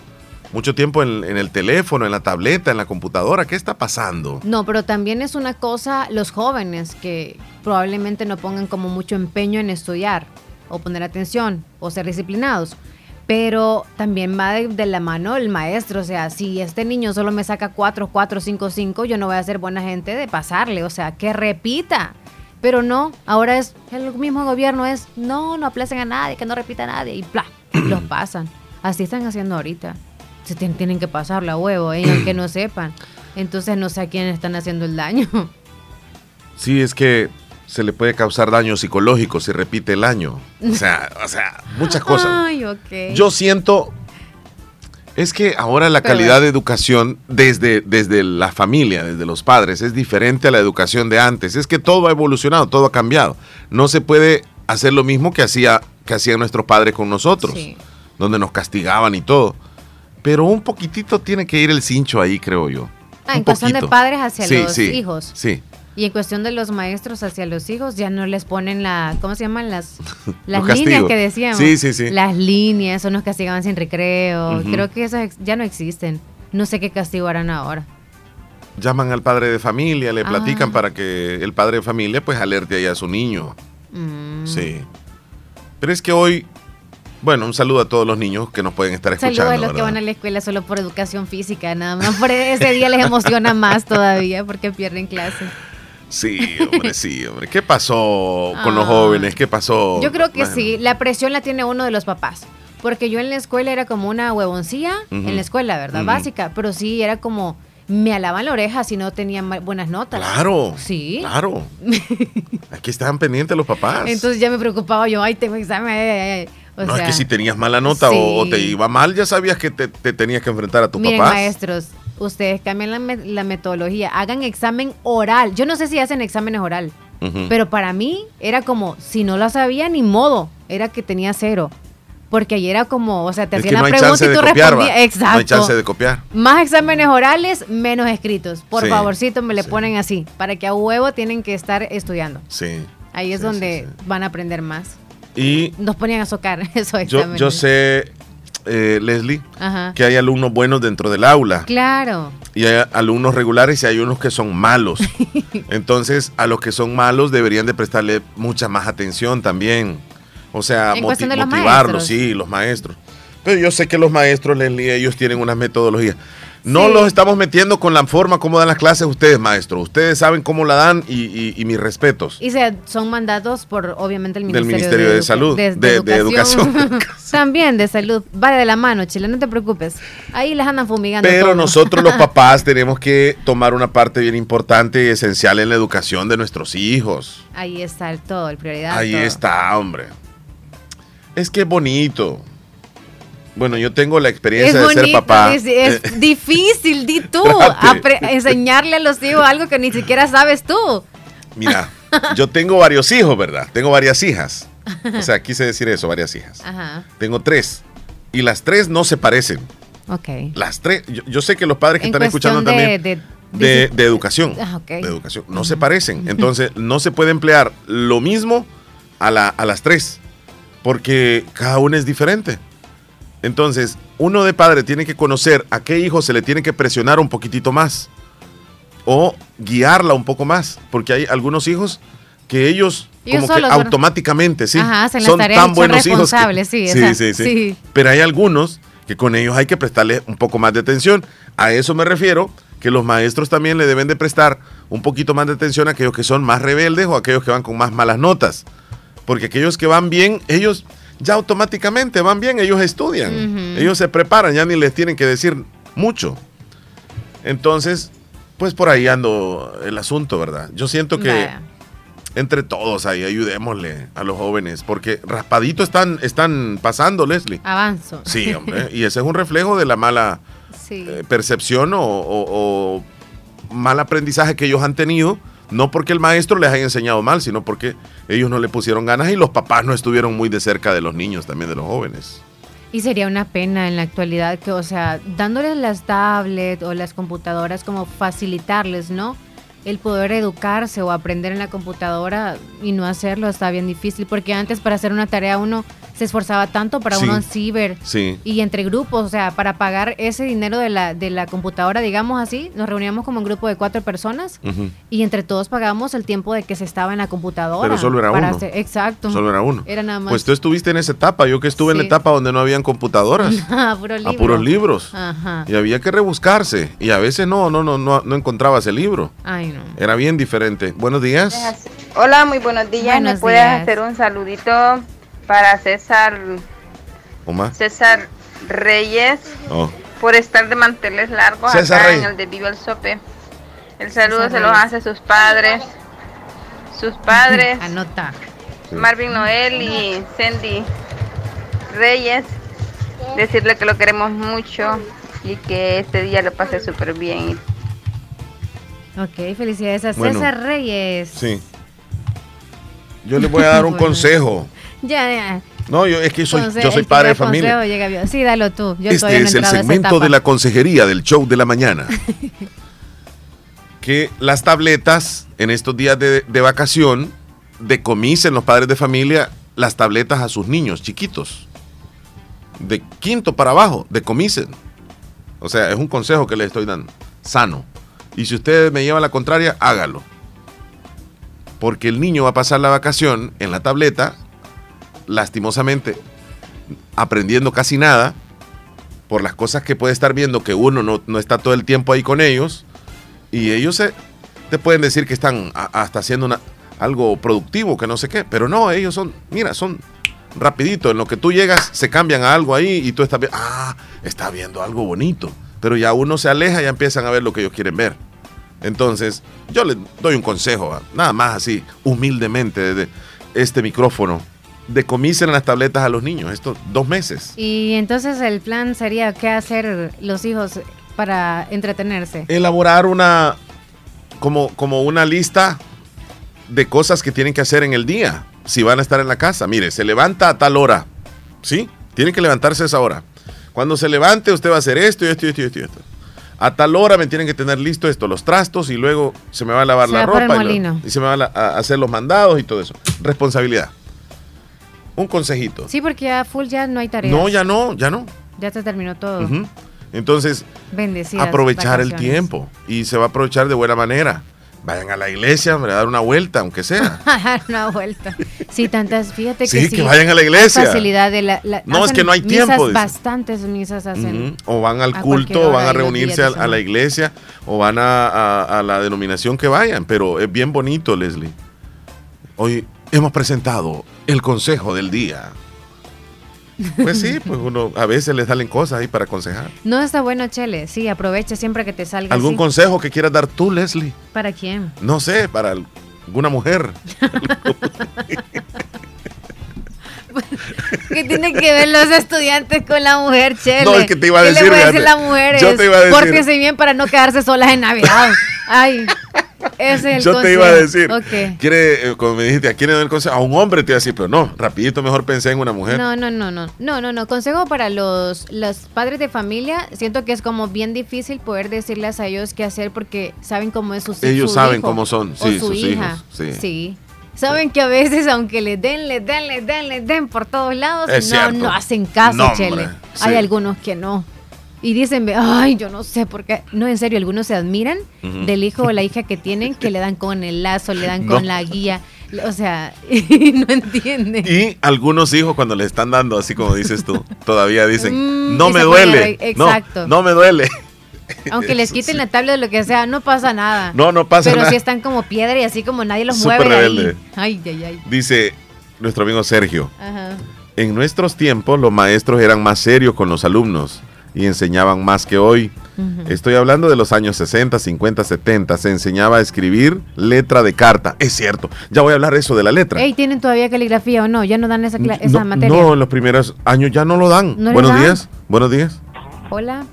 mucho tiempo en, en el teléfono, en la tableta, en la computadora. ¿Qué está pasando? No, pero también es una cosa los jóvenes que probablemente no pongan como mucho empeño en estudiar o poner atención o ser disciplinados. Pero también va de, de la mano el maestro. O sea, si este niño solo me saca 4, 4, 5, 5, yo no voy a ser buena gente de pasarle. O sea, que repita. Pero no, ahora es el mismo gobierno es, no, no aplacen a nadie, que no repita a nadie. Y bla, los [clears throat] pasan. Así están haciendo ahorita. Se tien- tienen que pasar la huevo, ¿eh? aunque no [clears throat] sepan. Entonces no sé a quién están haciendo el daño. Sí, es que se le puede causar daño psicológico si repite el año. O sea, o sea, muchas cosas. Ay, ok. Yo siento, es que ahora la Pero calidad de educación desde, desde la familia, desde los padres, es diferente a la educación de antes. Es que todo ha evolucionado, todo ha cambiado. No se puede hacer lo mismo que, hacía, que hacían nuestros padres con nosotros, Sí. donde nos castigaban y todo. Pero un poquitito tiene que ir el cincho ahí, creo yo. Ah, en cuestión de padres hacia Sí, los sí, hijos. Sí. Y en cuestión de los maestros hacia los hijos, ya no les ponen la, ¿cómo se llaman? Las, [laughs] las Los líneas castigos. que decíamos. Sí, sí, sí. Las líneas, o nos castigaban sin recreo. Creo que esas ya no existen. No sé qué castigo harán ahora. Llaman al padre de familia, le Ah. platican para que el padre de familia pues alerte ahí a su niño. Mm. Sí. Pero es que hoy, bueno, un saludo a todos los niños que nos pueden estar escuchando. Saludos a los que van a la escuela solo por educación física, nada más. Por ese día les emociona más todavía porque pierden clase. Sí, hombre, sí, hombre. ¿Qué pasó con los Ah. jóvenes? ¿Qué pasó? Yo creo que Bueno, sí, la presión la tiene uno de los papás. Porque yo en la escuela era como una huevoncilla, Ujú. en la escuela, ¿verdad? Básica, pero sí era como, me alaban la oreja si no tenía ma- buenas notas. Claro. Sí. Claro. [laughs] Aquí estaban pendientes los papás. Entonces ya me preocupaba yo, ay, tengo examen. ay, ay, ay". O no, sea, es que si tenías mala nota o, o te iba mal, ya sabías que te, te tenías que enfrentar a tu papá. maestros, ustedes cambian la, me- la metodología, hagan examen oral. Yo no sé si hacen exámenes oral, pero para mí era como, si no lo sabía, ni modo, era que tenía cero. Porque ahí era como, o sea, te hacían no la pregunta y tú respondías. Exacto. No hay chance de copiar. Más exámenes orales, menos escritos. Por Sí, favorcito, me le ponen así, para que a huevo tienen que estar estudiando. Sí. Ahí es donde van a aprender más. Y Nos ponían a socar [laughs] esos yo, yo sé, eh, Leslie, Ajá. que hay alumnos buenos dentro del aula. Claro. Y hay alumnos regulares y hay unos que son malos. [laughs] Entonces, a los que son malos deberían de prestarle mucha más atención también. O sea, motivarlos, maestros. sí, los maestros. Pero yo sé que los maestros, Leslie, ellos tienen unas metodologías. No Sí. los estamos metiendo con la forma como dan las clases ustedes, maestros. Ustedes saben cómo la dan y, y- y mis respetos. Y se, son mandados por, obviamente, el Del Ministerio, Ministerio de Salud, de- de Educación. [laughs] [laughs] También de salud. Va de la mano, Chile, no te preocupes. Ahí las andan fumigando. Pero todo. nosotros los [laughs] papás tenemos que tomar una parte bien importante y esencial en la educación de nuestros hijos. Ahí está el todo, el prioridad. Ahí todo. está, hombre. Es que es bonito. Bueno, yo tengo la Es experiencia de ser papá. es, es [laughs] difícil, di tú, [laughs] enseñarle a los hijos algo que ni siquiera sabes tú. mira, [laughs] yo tengo varios hijos, ¿verdad? Tengo varias hijas. O sea, quise decir eso, varias hijas. Ajá, Tengo tres. Y las tres no se parecen. ok. Las tres. Yo, yo sé que los padres que En están escuchando de- también. de- De, de- educación. Ah. De educación. No se parecen. Entonces, no se puede emplear lo mismo a, la- a las tres. Porque cada una es diferente. Entonces, uno de padre tiene que conocer a qué hijo se le tiene que presionar un poquitito más. O guiarla un poco más. Porque hay algunos hijos que ellos, como que son- automáticamente, sí, Ajá, hacen son tareas, tan son buenos hijos. que- responsables, sí, sí, sí. sí. Pero hay algunos que con ellos hay que prestarle un poco más de atención. A eso me refiero, que los maestros también le deben de prestar un poquito más de atención a aquellos que son más rebeldes o a aquellos que van con más malas notas. Porque aquellos que van bien, ellos ya automáticamente van bien, ellos estudian, ellos se preparan, ya ni les tienen que decir mucho. Entonces, pues por ahí ando el asunto, ¿verdad? Yo siento que Vaya. entre todos ahí ayudémosle a los jóvenes, porque raspadito están, están pasando, Leslie. Avanzo. Sí, hombre, [laughs] y ese es un reflejo de la mala Sí. eh, percepción o, o- o mal aprendizaje que ellos han tenido, no porque el maestro les haya enseñado mal, sino porque ellos no le pusieron ganas y los papás no estuvieron muy de cerca de los niños, también de los jóvenes. Y sería una pena en la actualidad que, o sea, dándoles las tablets o las computadoras como facilitarles, ¿no? El poder educarse o aprender en la computadora y no hacerlo está bien difícil, porque antes para hacer una tarea uno se esforzaba tanto para Sí. uno en ciber Sí. y entre grupos, o sea, para pagar ese dinero de la, de la computadora, digamos así, nos reuníamos como un grupo de cuatro personas y entre todos pagábamos el tiempo de que se estaba en la computadora. Pero solo era para uno. hacer- exacto. Solo era uno. Era nada más. Pues tú estuviste en esa etapa, yo que estuve en la etapa donde no habían computadoras. [laughs] a puro a libro. puros libros. Ajá. Y había que rebuscarse. Y a veces no, no, no, no, no encontrabas el libro. Ay, no. Era bien diferente. Buenos días. Hola, muy buenos días. Buenos ¿Me puedes días. hacer un saludito para César Omar. César Reyes Oh. por estar de manteles largos César acá Reyes. en el de Viva el Sope? El saludo César se los Reyes. hace sus padres, sus padres, [laughs] Anota. Marvin Noel y Cindy Reyes. Decirle que lo queremos mucho y que este día lo pase súper bien. Ok, felicidades a Bueno. César Reyes. Sí. Yo les voy a dar un Bueno. consejo. Ya, ya. No, yo es que soy, Entonces, yo soy padre de familia. llega. Sí, dalo tú. Yo Este es el segmento de la consejería del show de la mañana. [laughs] que las tabletas en estos días de, de vacación decomisen los padres de familia las tabletas a sus niños chiquitos. De quinto para abajo, decomisen. O sea, es un consejo que les estoy dando. Sano. Y si usted me lleva la contraria, hágalo. porque el niño va a pasar la vacación en la tableta, lastimosamente, aprendiendo casi nada, por las cosas que puede estar viendo que uno no, no está todo el tiempo ahí con ellos, y ellos se, te pueden decir que están hasta haciendo una, algo productivo, que no sé qué, pero no, ellos son, mira, son rapidito, en lo que tú llegas se cambian a algo ahí y tú estás viendo, ah, está viendo algo bonito, pero ya uno se aleja y empiezan a ver lo que ellos quieren ver. Entonces, yo les doy un consejo, ¿va? nada más así, humildemente, desde este micrófono, decomisen las tabletas a los niños, estos dos meses. Y entonces el plan sería qué hacer los hijos para entretenerse. elaborar una como, como una lista de cosas que tienen que hacer en el día si van a estar en la casa. Mire, se levanta a tal hora, ¿sí? Tienen que levantarse a esa hora. Cuando se levante usted va a hacer esto y esto y esto y esto. y esto. A tal hora me tienen que tener listo esto, los trastos y luego se me va a lavar Se la ropa y, lo- molino. y se me va a, a hacer los mandados y todo eso. Responsabilidad. Un consejito. Sí, porque ya full ya no hay tareas. No, ya no, ya no. Ya se terminó todo. Entonces, Bendecidas aprovechar el tiempo y se va a aprovechar de buena manera. Vayan a la iglesia, hombre, a dar una vuelta, aunque sea. [laughs] Dar una vuelta. Sí, tantas, fíjate que Sí, sí. que vayan a la iglesia. Facilidad de la, la- No, es que no hay misas, tiempo, dice. Bastantes misas hacen. O van al culto, o van a reunirse a, la iglesia, o van a, a- a la denominación que vayan, pero es bien bonito, Leslie. Hoy hemos presentado el consejo del día. Pues sí, pues uno a veces le salen cosas ahí para aconsejar. No está bueno, Chele. Sí, aprovecha siempre que te salga. ¿Algún así. consejo que quieras dar tú, Leslie? ¿Para quién? No sé, para alguna mujer. [laughs] ¿Qué tiene que ver los estudiantes con la mujer, Chele? No, es que te iba a ¿Qué decir, le voy a decir las mujeres? Yo te iba a decir. Pórtense bien para no quedarse solas en Navidad. Ay, ese es [laughs] el Yo te iba a decir, consejo. Ok. quiere, eh, como me dijiste, ¿a quién le doy el consejo? A un hombre te iba a decir, pero no, rapidito mejor pensé en una mujer. No, no, no, no, no, no, no. Consejo para los, los padres de familia. Siento que es como bien difícil poder decirles a ellos qué hacer porque saben cómo es su Ellos su saben hijo cómo son, sí, su sus hija. hijos, sí. Saben que a veces, aunque les den, les den, les den, les den por todos lados, Es no, cierto. no hacen caso, Chele. sí. Hay algunos que no. Y dicen, ay, yo no sé por qué. No, en serio, algunos se admiran del hijo o la hija que tienen, que le dan con el lazo, le dan No. con la guía. O sea, [laughs] no entienden. Y algunos hijos cuando le están dando, así como dices tú, todavía dicen, Mm, no me duele. re- No, exacto. no me duele. [laughs] Aunque les quiten sí. la tablet o lo que sea, no pasa nada. No, no pasa Pero nada. si están como piedra y así como nadie los Súper mueve. ahí. rebelde. Ay, ay, ay. Dice nuestro amigo Sergio, Ajá. en nuestros tiempos los maestros eran más serios con los alumnos y enseñaban más que hoy. Estoy hablando de los años 60, 50, 70. Se enseñaba a escribir letra de carta. Es cierto. Ya voy a hablar eso de la letra. Ey, ¿tienen todavía caligrafía o no? ¿Ya no dan esa, cla- esa no, materia? no, en los primeros años ya no lo dan. ¿No buenos dan? días. Buenos días. Hola,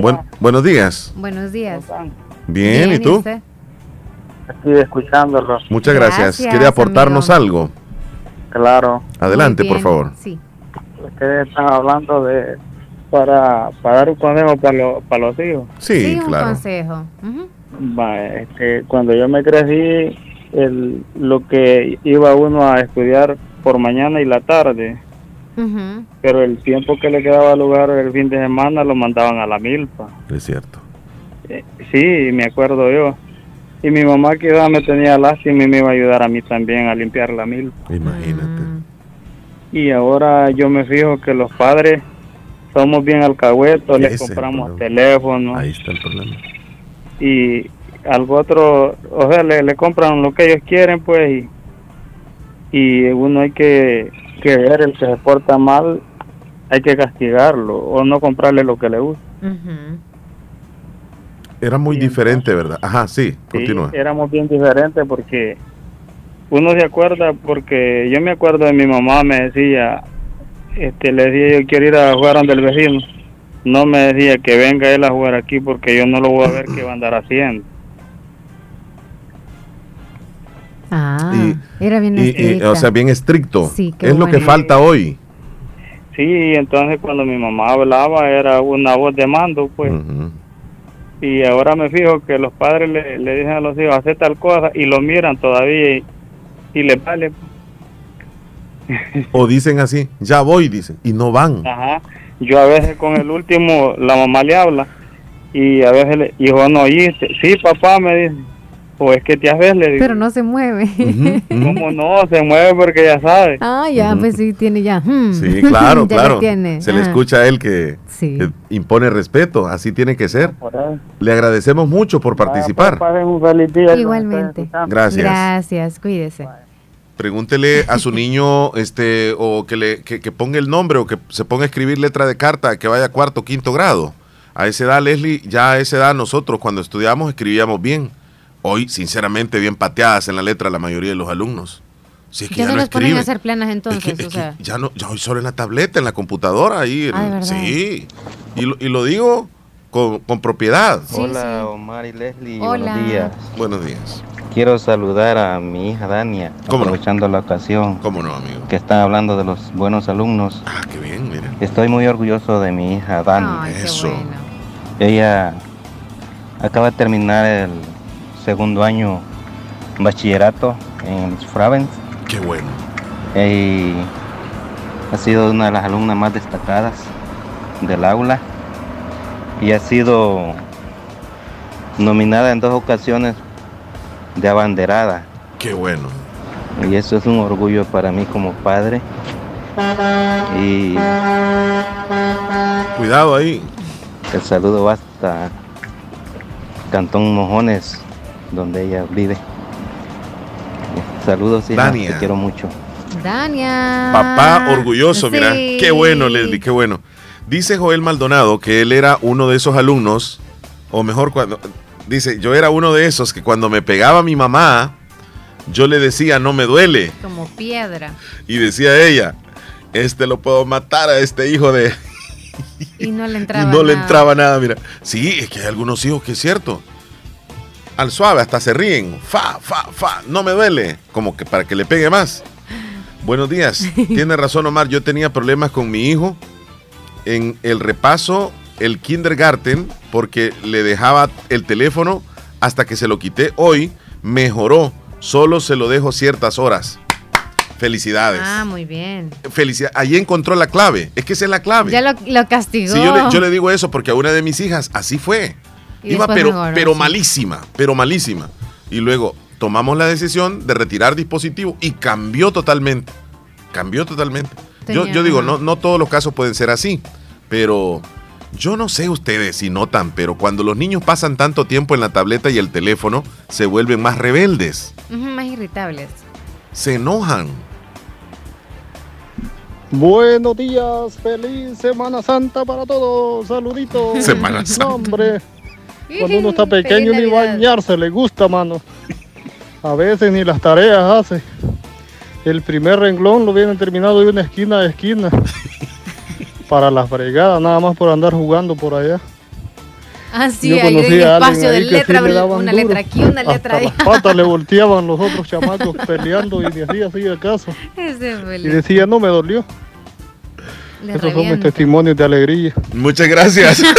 Buen- buenos días. buenos días. Bien, ¿y tú? usted? Aquí escuchándolos. Muchas gracias. Gracias, ¿Quiere aportarnos algo? Claro. Adelante, por bien, favor. Sí. Ustedes están hablando de para, para dar un consejo para, los para los hijos. Sí, un claro. consejo. Este, cuando yo me crecí, el, lo que iba uno a estudiar por mañana y la tarde, pero el tiempo que le quedaba lugar el fin de semana lo mandaban a la milpa. Es cierto. Eh, Sí, me acuerdo yo. Y mi mamá que iba, me tenía lástima y me iba a ayudar a mí también a limpiar la milpa. Imagínate. Y ahora yo me fijo que los padres somos bien alcahuetos, les compramos teléfonos Ahí está el problema. y algo otro, o sea, le, le compran lo que ellos quieren, pues, y, y uno hay que, que ver el que se porta mal, hay que castigarlo o no comprarle lo que le gusta. Ujú. Era muy diferente, ¿verdad? Ajá, sí, Sí, continúa. éramos bien diferentes porque uno se acuerda, porque yo me acuerdo de mi mamá, me decía, este, le decía yo quiero ir a jugar donde el vecino. No me decía que venga él a jugar aquí porque yo no lo voy a ver qué va a andar haciendo. Ah, Y- era bien Y- y, o sea, bien estricto. Sí, es lo que falta hoy. Sí, entonces cuando mi mamá hablaba era una voz de mando, pues. Y ahora me fijo que los padres le, le dicen a los hijos, hacer tal cosa y lo miran todavía y, y le vale. O dicen así, ya voy, dicen, y no van. Ajá. Yo a veces con el último, la mamá le habla y a veces le, hijo, no oíste. Sí, papá, me dice. O es que te haces, le digo. Pero no se mueve. ¿Cómo no? Se mueve porque ya sabe. Ah, ya, pues sí, tiene ya. hmm. Sí, claro, [laughs] Ya claro. tiene. Se le Ah. escucha a él que, Sí. que impone respeto, así tiene que ser. Le agradecemos mucho por participar. Pasen un feliz día. Igualmente. Gracias. Gracias, cuídese. Pregúntele a su niño este o que le que, que ponga el nombre o que se ponga a escribir letra de carta que vaya a cuarto quinto grado. A esa edad, Leslie, ya a esa edad nosotros cuando estudiamos escribíamos bien. Hoy, sinceramente, bien pateadas en la letra la mayoría de los alumnos. Si es que Ya ya, no les ponen a hacer planas entonces, o sea. Ya no, ya hoy solo en la tableta, en la computadora, ahí. Ah, sí. Y lo, y lo digo con, con propiedad. Hola Omar y Leslie, Hola. buenos días. Buenos días. Quiero saludar a mi hija Dania, ¿Cómo no? aprovechando la ocasión. ¿Cómo no, amigo? Que están hablando de los buenos alumnos. Ah, qué bien, mira. Estoy muy orgulloso de mi hija Dania. Ay, qué Eso. bueno. Ella acaba de terminar el segundo año bachillerato en Fravens Qué bueno. y ha sido una de las alumnas más destacadas del aula y ha sido nominada en dos ocasiones de abanderada Qué bueno. y eso es un orgullo para mí como padre y Cuidado ahí. el saludo va hasta Cantón Mojones donde ella vive saludos hija, Dania. te quiero mucho Dania. Papá orgulloso, mira. Sí. Qué bueno, Leslie, qué bueno. Dice Joel Maldonado que él era uno de esos alumnos, o mejor, cuando. Dice, yo era uno de esos que cuando me pegaba mi mamá, yo le decía, no me duele. Como piedra. Y decía ella, este lo puedo matar a este hijo de. [laughs] Y no le [laughs] Y entraba. no le entraba nada, mira. Sí, es que hay algunos hijos que es cierto. Al suave, hasta se ríen. Fa, fa, fa, no me duele. Como que para que le pegue más. Buenos días. [laughs] Tiene razón, Omar. Yo tenía problemas con mi hijo en el repaso, el kindergarten, porque le dejaba el teléfono hasta que se lo quité. Hoy mejoró. Solo se lo dejo ciertas horas. Felicidades. Ah, muy bien. Felicidades. Ahí encontró la clave. Es que esa es la clave. Ya lo, lo castigó. Sí, yo le, yo le digo eso porque a una de mis hijas así fue. Y Iba pero, mejoró, pero sí. malísima, pero malísima. Y luego tomamos la decisión de retirar dispositivo y cambió totalmente. Cambió totalmente. Yo, yo digo, no, no todos los casos pueden ser así, pero yo no sé ustedes si notan, pero cuando los niños pasan tanto tiempo en la tableta y el teléfono, se vuelven más rebeldes, más irritables. se enojan. Buenos días, feliz Semana Santa para todos, saluditos. [laughs] Semana Santa. No, hombre, cuando uno está pequeño ni bañarse le gusta, mano. A veces ni las tareas hace. El primer renglón lo viene terminado de una esquina a esquina. Para la fregada, nada más por andar jugando por allá. Ah, sí, Yo hay un conocí a alguien espacio de ahí sí letra, le daban una duro. letra aquí, una letra Hasta allá. las patas le volteaban los otros chamacos [laughs] peleando y ni hacía así caso. Y decía, no me dolió. Le Esos son mis testimonios de alegría. Muchas gracias. [laughs]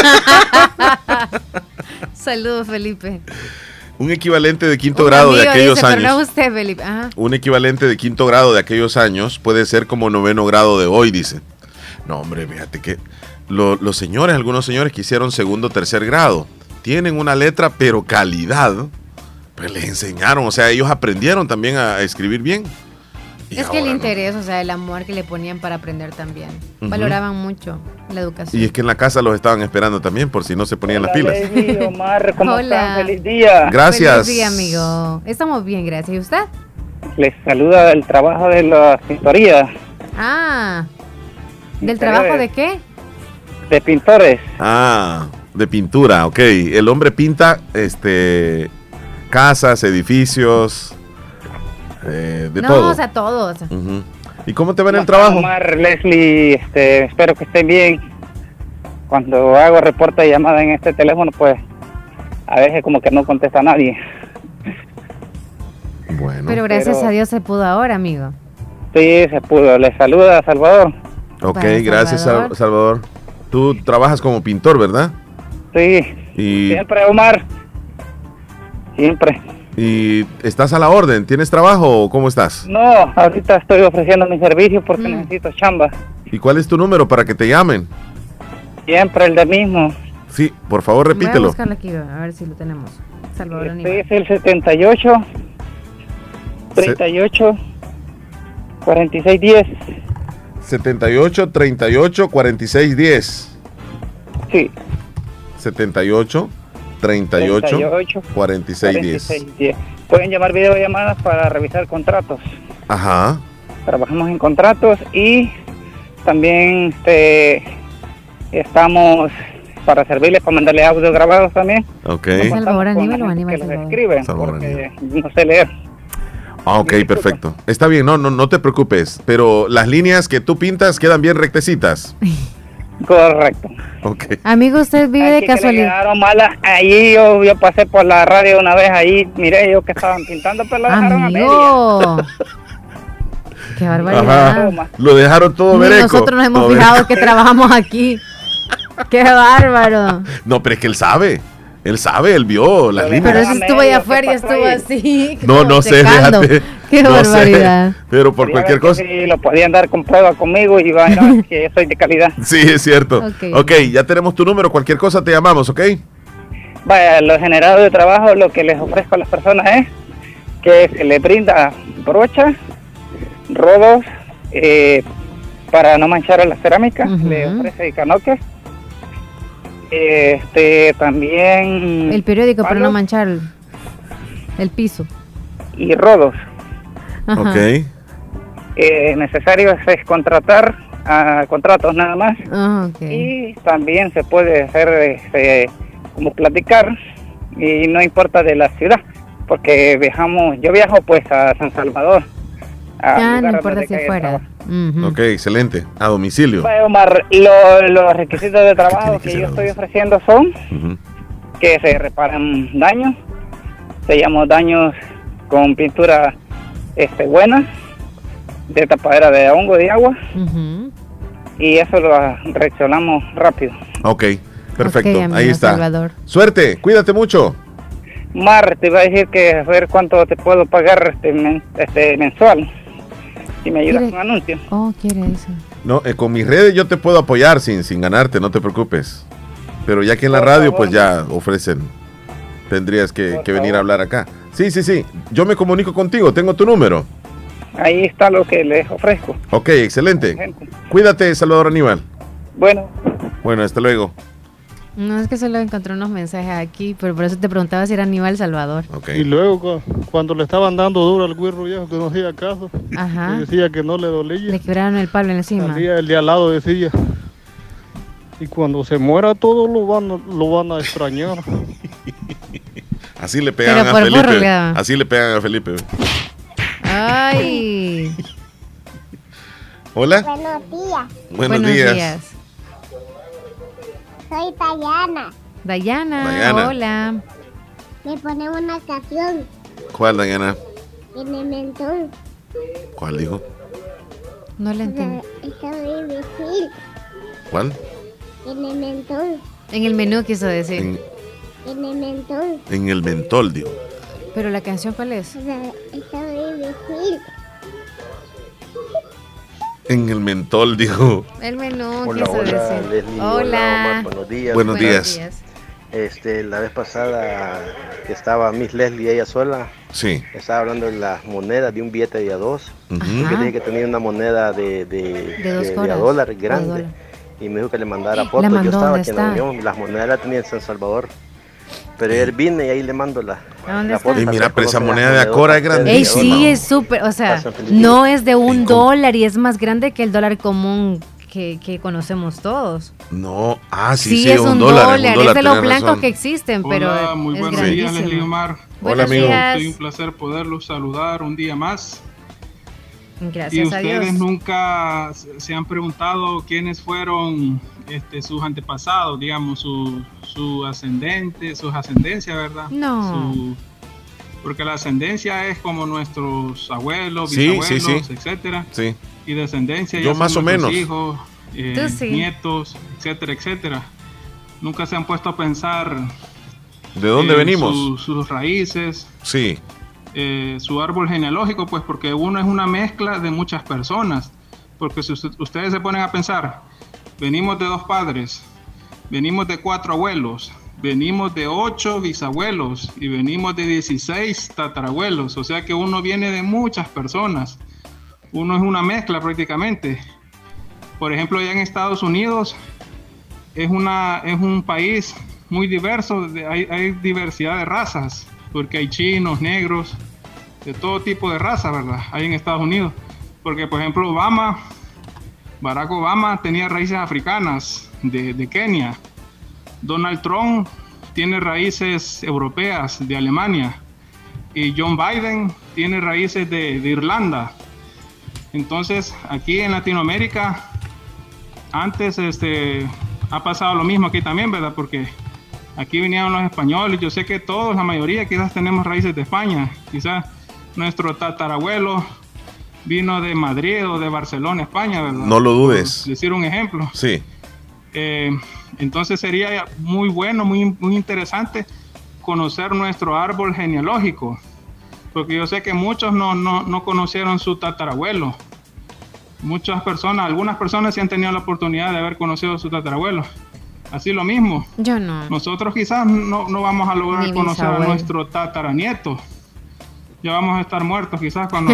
Saludos, Felipe. Un equivalente de quinto Un grado de aquellos dice, pero no años. usted, Felipe. Ajá. Un equivalente de quinto grado de aquellos años puede ser como noveno grado de hoy, dice. No, hombre, fíjate que lo- los señores, algunos señores que hicieron segundo, tercer grado, tienen una letra, pero calidad. Pues les enseñaron, o sea, ellos aprendieron también a, a escribir bien. Y Es que el no. interés, o sea, el amor que le ponían para aprender también. Valoraban mucho la educación. Y es que en la casa los estaban esperando también, por si no se ponían las pilas. Omar, ¿cómo Hola. están? Feliz día. Gracias. Feliz día, amigo. Estamos bien, gracias. ¿Y usted? Les saluda el trabajo de la pintoría Ah, ¿del trabajo de qué? de pintores. Ah, de pintura, ok. El hombre pinta este casas, edificios, eh, de no, todo. o sea, todos. ¿Y cómo te va en el ¿Cómo trabajo? Omar, Leslie, este, espero que estén bien. Cuando hago reporte de llamada en este teléfono, pues a veces como que no contesta nadie. Bueno. Pero gracias Pero- a Dios se pudo ahora, amigo. Sí, se pudo. Les saluda Salvador. Ok, gracias Salvador. Sal- Salvador. Tú trabajas como pintor, ¿verdad? Sí, Y, siempre Omar. Siempre. y estás a la orden. ¿Tienes trabajo o cómo estás? No, ahorita estoy ofreciendo mi servicio porque necesito chamba. ¿Y cuál es tu número para que te llamen? Siempre el de mismo. Sí, por favor, Voy a repítelo. buscarlo aquí, a ver si lo tenemos. Salvador. Este es el 78 38 46 10. 78 38 46 10. Sí. 78 38 38, 46 10. 46 10. Pueden llamar videollamadas para revisar contratos. Ajá. Trabajamos en contratos y también este, estamos para servirles, para mandarle audios grabados también. Ok. Salvador Aníbal o Aníbal Salvador. escriben, porque no sé leer. Ah, ok, perfecto. Está bien, no, no, no te preocupes. Pero las líneas que tú pintas quedan bien rectecitas. [laughs] Correcto. Ok. Amigo, ¿usted vive de Aquí que le casualidad? quedaron malas. Yo, yo pasé por la radio una vez, ahí miré yo que estaban pintando, pero lo dejaron a media. Amigo. [laughs] Qué barbaridad. Ajá. Lo dejaron todo vereco. nosotros nos hemos Todo fijado vereco. que trabajamos aquí. Qué bárbaro. [laughs] No, pero es que él sabe. Él sabe, él vio las líneas. Pero eso estuvo allá afuera y estuvo así. [laughs] No, no sé, checando. fíjate. Qué [laughs] No sé, barbaridad. pero por cualquier cosa. Si lo podían dar con prueba conmigo y van a ver que yo soy de calidad. [laughs] Sí, es cierto. Ok. ok, ya tenemos tu número. Cualquier cosa te llamamos, ¿ok? Vaya, lo generado de trabajo, lo que les ofrezco a las personas es que se les brinda brocha, rodos, eh, para no manchar a la cerámica, le ofrece canoques, este, también El periódico para no manchar el, piso. y rodos. Ajá. Eh, necesario es contratar a contratos nada más Ah, ok. y también se puede hacer este, como platicar y no importa de la ciudad porque viajamos yo viajo pues a San Salvador Ya, no importa si fuera. trabajo. Ok, excelente. A domicilio. Bueno, Omar, lo- los requisitos de trabajo que, yo estoy ofreciendo son Ujú. que se reparan daños sellamos daños con pintura este buena de tapadera de hongo de agua Ujú. y eso lo reaccionamos rápido. Ok, perfecto. Ok, amigo Ahí está. Salvador. Suerte, cuídate mucho. Mar, te iba a decir que a ver cuánto te puedo pagar este, men- este mensual. Si me ayudas con anuncio. Oh, quiere eso. No, eh, con mis redes yo te puedo apoyar sin, sin ganarte, no te preocupes. Pero ya que en la Por radio, favor. pues ya ofrecen. Tendrías que, que venir a hablar acá. Sí, sí, sí. Yo me comunico contigo, tengo tu número. Ahí está lo que les ofrezco. Ok, excelente. Cuídate, Salvador Aníbal. Bueno, Bueno, hasta luego. No, es que solo encontré unos mensajes aquí, pero por eso te preguntaba si era Aníbal Salvador. Y luego cu- cuando le estaban dando duro al güirro viejo que no hacía caso, Ajá. decía que no le dolía. Le quebraron el palo encima. Salía el de al lado decía. Y cuando se muera todo lo van, a- lo van a extrañar. [laughs] Así le pegan Pero a Felipe. Así le pegan a Felipe. Ay. [laughs] Hola. Buenos días. Buenos, días. Soy. Dayana, Dayana. hola. Me ponemos una canción ¿Cuál, Dayana? en el mentón. ¿Cuál dijo? No le entiendo. ¿Cuál? En el mentón. En el menú quiso decir. En, En el mentón. en el mentol, dijo. Pero la canción, ¿cuál es? Está. En el mentol, dijo. El menú Hola, quiso hola, decir. Leslie. Hola. Omar, buenos días. Buenos días. Este, la vez pasada que estaba Miss Leslie ella sola, Sí. estaba hablando de las monedas de un billete de a dos. Que dije que tenía una moneda de, de, De dos de- de coras, a dólar de grande. dólar. Y me dijo que le mandara fotos. Yo estaba ¿dónde aquí en la? Unión, las monedas las tenía en San Salvador. Pero ayer vine y ahí le mando la, ¿A dónde la está? Y mira, pero esa conozcan moneda de Acora es grande. Ey, sí, es súper, o sea, no es de un dólar y es más grande que el dólar común que, que conocemos todos. No, ah, sí, Sí, sí, es un dólar, es un es de los blancos razón. que existen, pero Hola, muy es buenos días, grandísimo. Leslie Omar. Buenos amigo. días. Es un placer poderlos saludar un día más. Y Gracias a ustedes Dios. nunca se han preguntado quiénes fueron este, sus antepasados, digamos, su, su ascendente, sus ascendencias, ¿verdad? No. Su- porque la ascendencia es como nuestros abuelos, Sí, bisabuelos, sí, sí. etcétera. Sí. Y descendencia Yo ya más son o menos. hijos, eh, nietos, etcétera, etcétera. Nunca se han puesto a pensar ¿De dónde eh, venimos? su- sus raíces, Sí. Eh, su árbol genealógico, pues porque uno es una mezcla de muchas personas. Porque si usted- ustedes se ponen a pensar, venimos de dos padres, venimos de cuatro abuelos, venimos de ocho bisabuelos y venimos de 16 tatarabuelos. O sea que uno viene de muchas personas. Uno es una mezcla prácticamente. Por ejemplo, allá en Estados Unidos es, una, es un país muy diverso, hay diversidad de razas, porque hay chinos, negros, de todo tipo de raza, ¿verdad? Hay en Estados Unidos. Porque, por ejemplo, Obama, Barack Obama tenía raíces africanas de, de Kenia. Donald Trump tiene raíces europeas de Alemania. Y John Biden tiene raíces de, de Irlanda. Entonces, aquí en Latinoamérica, antes este, ha pasado lo mismo aquí también, ¿verdad? Porque aquí vinieron los españoles. Yo sé que todos, la mayoría, quizás tenemos raíces de España. Quizás nuestro tatarabuelo vino de Madrid o de Barcelona, España, ¿verdad? No lo dudes. Por decir un ejemplo. Sí. Eh, entonces sería muy bueno, muy, muy interesante conocer nuestro árbol genealógico, porque yo sé que muchos no, no, no conocieron su tatarabuelo. Muchas personas, algunas personas sí han tenido la oportunidad de haber conocido a su tatarabuelo. Así lo mismo. Yo no. Nosotros quizás no, no vamos a lograr Ni conocer a nuestro tataranieto. Ya vamos a estar muertos quizás cuando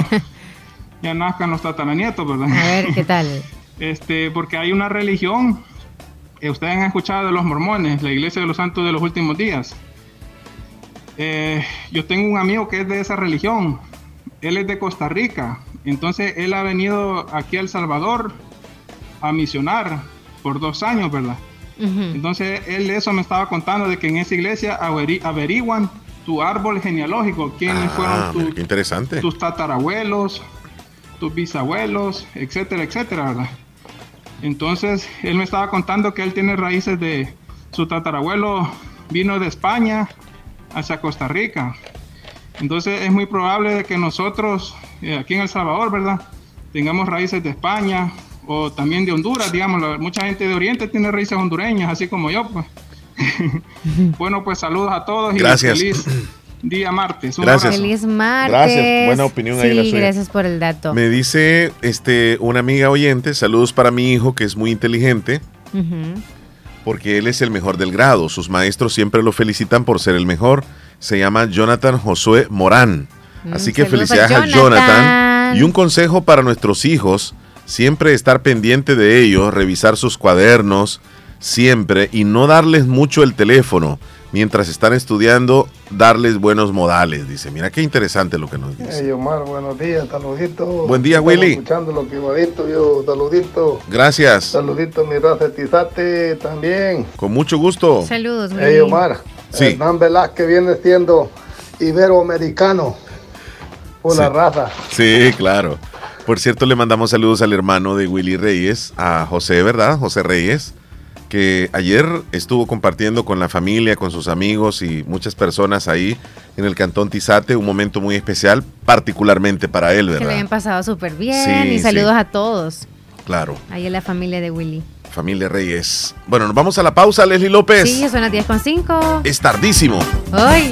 [laughs] ya nazcan los tataranietos, ¿verdad? A ver, ¿qué tal? [laughs] Este, porque hay una religión, eh, ustedes han escuchado de los mormones, la iglesia de los santos de los últimos días. Eh, yo tengo un amigo que es de esa religión, él es de Costa Rica, entonces él ha venido aquí a El Salvador a misionar por dos años, ¿verdad? Entonces él eso me estaba contando de que en esa iglesia averi- averiguan tu árbol genealógico, quiénes Ah, fueron tu- mira, qué interesante. tus tatarabuelos, tus bisabuelos, etcétera, etcétera, ¿verdad? Entonces, él me estaba contando que él tiene raíces de su tatarabuelo vino de España hacia Costa Rica. Entonces, es muy probable de que nosotros eh, aquí en El Salvador, ¿verdad? Tengamos raíces de España o también de Honduras, digamos, mucha gente de Oriente tiene raíces hondureñas, así como yo, pues. [laughs] bueno, pues saludos a todos y Gracias. feliz día martes. Un Gracias. abrazo. Feliz martes. Gracias, buena opinión ahí sí, la suya. gracias por el dato. Me dice este, una amiga oyente, saludos para mi hijo que es muy inteligente, porque él es el mejor del grado. Sus maestros siempre lo felicitan por ser el mejor. Se llama Jonathan Josué Morán. Mm, Así que saludos felicidades a a Jonathan. Jonathan. Y un consejo para nuestros hijos, siempre estar pendiente de ellos, revisar sus cuadernos, siempre, y no darles mucho el teléfono. Mientras están estudiando, darles buenos modales. Dice, mira qué interesante lo que nos dice. Hey, Omar, buenos días, saluditos. Buen día, Estamos Willy. Escuchando lo que igualito, yo, saludito. Gracias. Saludito, mi raza Tizate también. Con mucho gusto. Saludos, Hey, Willy. Omar. Sí. Hernán Velázquez viene siendo iberoamericano por la raza. Sí, claro. Por cierto, le mandamos saludos al hermano de Willy Reyes, a José, ¿verdad? José Reyes, que ayer estuvo compartiendo con la familia, con sus amigos y muchas personas ahí en el Cantón Tizate, un momento muy especial, particularmente para él, Que le ¿verdad? hayan pasado súper bien Sí, y saludos sí. a todos. Claro, Ahí en la familia de Willy. familia Reyes. Bueno, nos vamos a la pausa, Leslie López. Sí, son las 10 con 5. Es tardísimo. ¡Ay!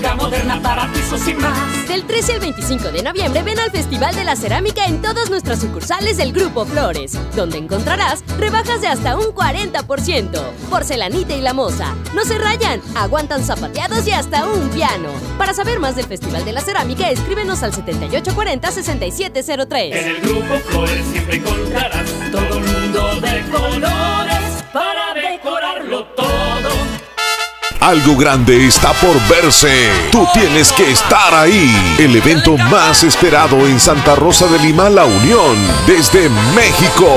y más. Del 13 al 25 de noviembre ven al Festival de la Cerámica en todas nuestras sucursales del Grupo Flores, donde encontrarás rebajas de hasta un 40%. Porcelanita y la moza. No se rayan, aguantan zapateados y hasta un piano. Para saber más del Festival de la Cerámica, escríbenos al 7840-6703. En el grupo Flores siempre encontrarás todo un mundo de colores para. Algo grande está por verse. Tú tienes que estar ahí. El evento más esperado en Santa Rosa de Lima, La Unión, desde México.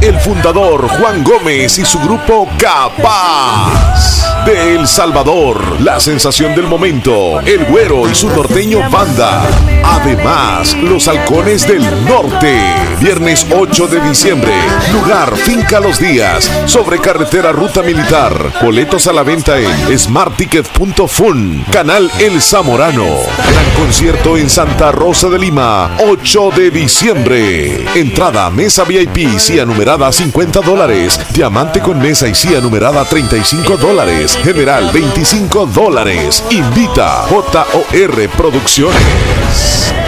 El fundador Juan Gómez y su grupo Capaz. De El Salvador, la sensación del momento, el güero y su norteño banda. Además, los halcones del norte. Viernes 8 de diciembre. Lugar Finca Los Días. Sobre carretera Ruta Militar. Boletos a la venta en smartticket.fun. Canal El Zamorano. Gran concierto en Santa Rosa de Lima. 8 de diciembre. Entrada mesa VIP, CIA numerada 50 dólares. Diamante con mesa y CIA numerada 35 dólares. General 25 dólares. Invita JOR Producciones.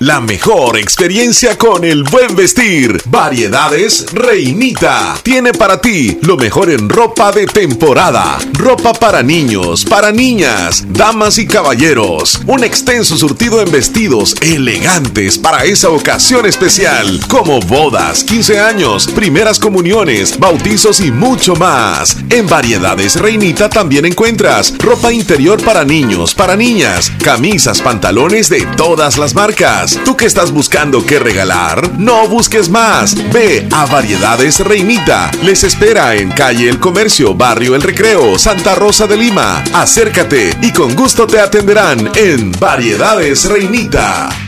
La mejor experiencia con el buen vestir. Variedades Reinita. Tiene para ti lo mejor en ropa de temporada. Ropa para niños, para niñas, damas y caballeros. Un extenso surtido en vestidos elegantes para esa ocasión especial. Como bodas, 15 años, primeras comuniones, bautizos y mucho más. En Variedades Reinita también encuentras ropa interior para niños, para niñas, camisas, pantalones de todas las marcas. ¿Tú que estás buscando qué regalar? No busques más. Ve a Variedades Reinita. Les espera en calle El Comercio, barrio El Recreo, Santa Rosa de Lima. Acércate y con gusto te atenderán en Variedades Reinita.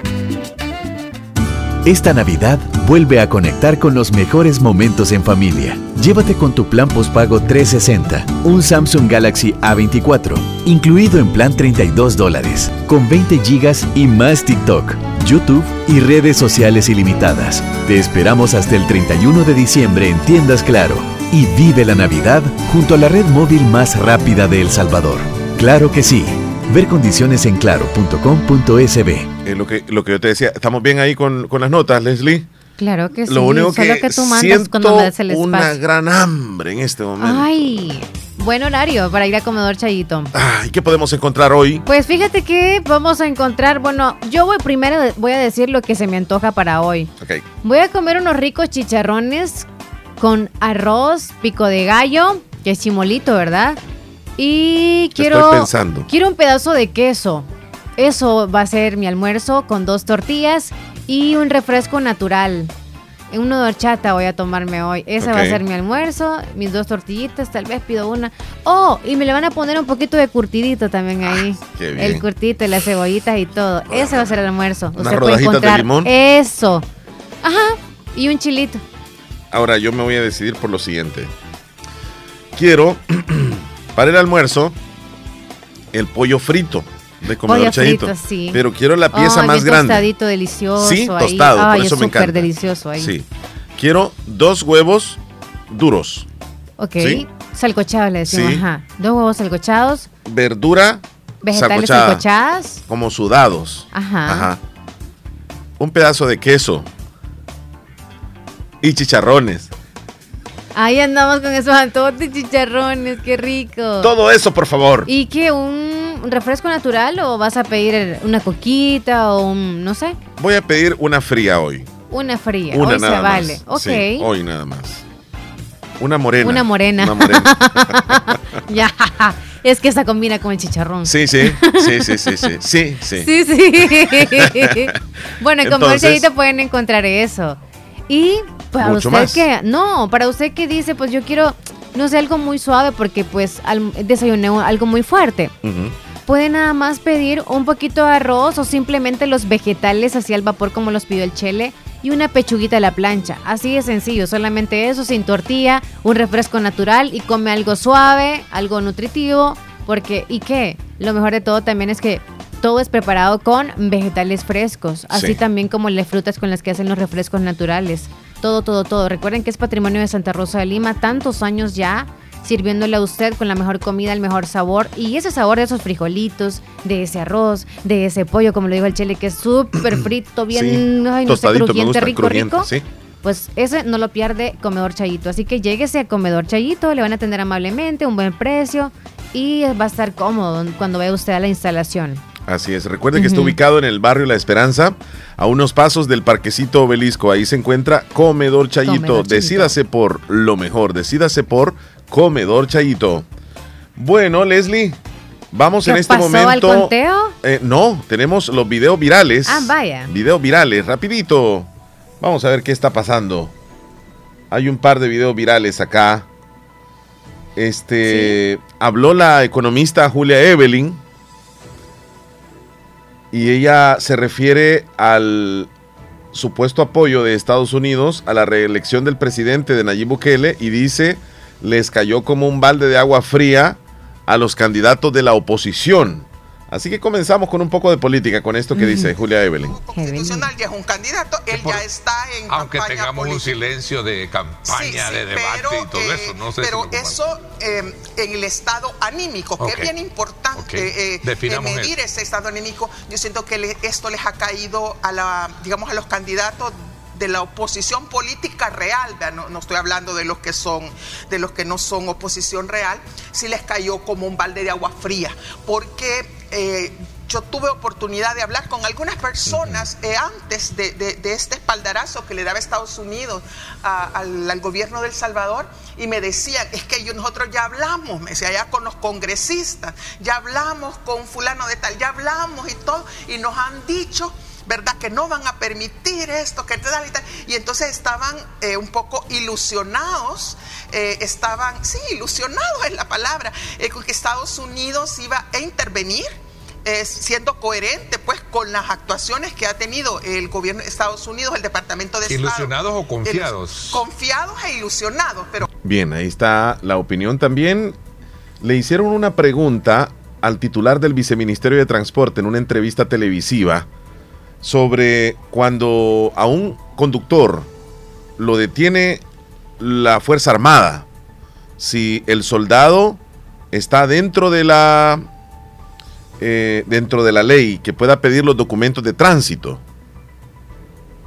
Esta Navidad vuelve a conectar con los mejores momentos en familia. Llévate con tu plan postpago 360 un Samsung Galaxy A24, incluido en plan 32 dólares, con 20 gigas y más TikTok, YouTube y redes sociales ilimitadas. Te esperamos hasta el 31 de diciembre en Tiendas Claro y vive la Navidad junto a la red móvil más rápida de El Salvador. Claro que sí. Ver condiciones en claro.com.sb. Eh, lo, que, lo que yo te decía, ¿estamos bien ahí con, con las notas, Leslie? Claro que sí. Lo único que, que tú mandas siento cuando me das el una gran hambre en este momento. Ay, buen horario para ir a comedor Chayito. Ay, ¿qué podemos encontrar hoy? Pues fíjate que vamos a encontrar, bueno, yo voy primero voy a decir lo que se me antoja para hoy. Ok. Voy a comer unos ricos chicharrones con arroz, pico de gallo, que es chimolito, ¿verdad? Y quiero Estoy pensando. quiero un pedazo de queso. Eso va a ser mi almuerzo con dos tortillas y un refresco natural. Uno de horchata voy a tomarme hoy. Ese va a ser mi almuerzo, mis dos tortillitas, tal vez pido una. Oh, y me le van a poner un poquito de curtidito también ahí. qué bien. El curtito, las cebollitas y todo. Ese va a ser el almuerzo. Usted puede rodajitas de encontrar limón. eso. Ajá. Y un chilito. Ahora yo me voy a decidir por lo siguiente. Quiero, [clears throat] para el almuerzo, el pollo frito de comedor Chayito. frito, sí. Pero quiero la pieza más grande. tostadito, delicioso. Sí, ahí. tostado, por eso es me súper encanta. delicioso ahí. Sí. Quiero dos huevos duros. Ok. Sí. Salcochados le decimos, Sí. ajá. Dos huevos salcochados, Verdura vegetales salcochada, salcochadas. como sudados. Ajá. Ajá. un pedazo de queso y chicharrones. Ahí andamos con esos antojos de chicharrones, qué rico. Todo eso, por favor. ¿Y qué? ¿Un refresco natural o vas a pedir una coquita o un, no sé, Voy a pedir una fría hoy. una fría? Una Hoy se nada vale. más. Ok. Sí, hoy nada más. Una morena. Una morena. Una morena. [laughs] ya. Es que esa combina con el chicharrón. Sí, sí, sí, sí, sí, sí, sí, sí. Sí, sí. [laughs] bueno, en Chayito pueden encontrar eso. Y para Mucho usted más. que, no, para usted que dice, pues yo quiero, no sé, algo muy suave porque pues al, desayuné algo muy fuerte. Puede nada más pedir un poquito de arroz o simplemente los vegetales así al vapor como los pidió el chele y una pechuguita a la plancha. Así de sencillo, solamente eso, sin tortilla, un refresco natural y come algo suave, algo nutritivo, porque ¿y qué? Lo mejor de todo también es que todo es preparado con vegetales frescos, así Sí. también como las frutas con las que hacen los refrescos naturales. Todo, todo, todo. Recuerden que es patrimonio de Santa Rosa de Lima, tantos años ya sirviéndole a usted con la mejor comida, el mejor sabor y ese sabor de esos frijolitos, de ese arroz, de ese pollo, como lo dijo el chile, que es súper [clears throat] frito, bien, Sí. ay, no sé, crujiente, gusta, rico, crujiente, rico. sí. Pues ese no lo pierde Comedor Chayito. Así que lléguese a Comedor Chayito, le van a atender amablemente, un buen precio y va a estar cómodo cuando vaya usted a la instalación. Así es. Recuerde que está ubicado en el barrio La Esperanza, a unos pasos del Parquecito Obelisco. Ahí se encuentra Comedor Chayito. Comedor Chayito. Decídase por lo mejor. Decídase por Comedor Chayito. Bueno, Leslie, vamos ¿Qué en este pasó al momento. conteo? Eh, no, tenemos los videos virales. Ah, vaya. Videos virales, rapidito. Vamos a ver qué está pasando. Hay un par de videos virales acá. Este habló la economista Julia Evelyn y ella se refiere al supuesto apoyo de Estados Unidos a la reelección del presidente de Nayib Bukele y dice les cayó como un balde de agua fría a los candidatos de la oposición. Así que comenzamos con un poco de política con esto que dice Julia Evelyn. constitucional ya es un candidato, él ya está en Aunque campaña tengamos un política. silencio de campaña, Sí, sí, de debate y todo eh, eso, no sé pero si eso eh, en el estado anímico, que es bien importante Ok. eh, eh, Definamos medir eso. ese estado anímico. Yo siento que le- esto les ha caído a la, digamos, a los candidatos de la oposición política real, no, no estoy hablando de los que son, de los que no son oposición real, sí les cayó como un balde de agua fría, porque eh, yo tuve oportunidad de hablar con algunas personas eh, antes de, de- de este espaldarazo que le daba Estados Unidos a- al, al gobierno de El Salvador y me decían, es que yo- nosotros ya hablamos, me decía, ya con los congresistas, ya hablamos con fulano de tal, ya hablamos y todo, y nos han dicho ¿verdad? Que no van a permitir esto, que tal y tal. Y entonces estaban eh, un poco ilusionados, eh, estaban, sí, ilusionados es la palabra, eh, con que Estados Unidos iba a intervenir. eh, siendo coherente pues con las actuaciones que ha tenido el gobierno de Estados Unidos, el Departamento de Estado. ¿Ilusionados o confiados? Confiados e ilusionados, pero Bien, ahí está la opinión también. Le hicieron una pregunta al titular del Viceministerio de Transporte en una entrevista televisiva sobre cuando a un conductor lo detiene la Fuerza Armada, si el soldado está dentro de la eh, dentro de la ley que pueda pedir los documentos de tránsito.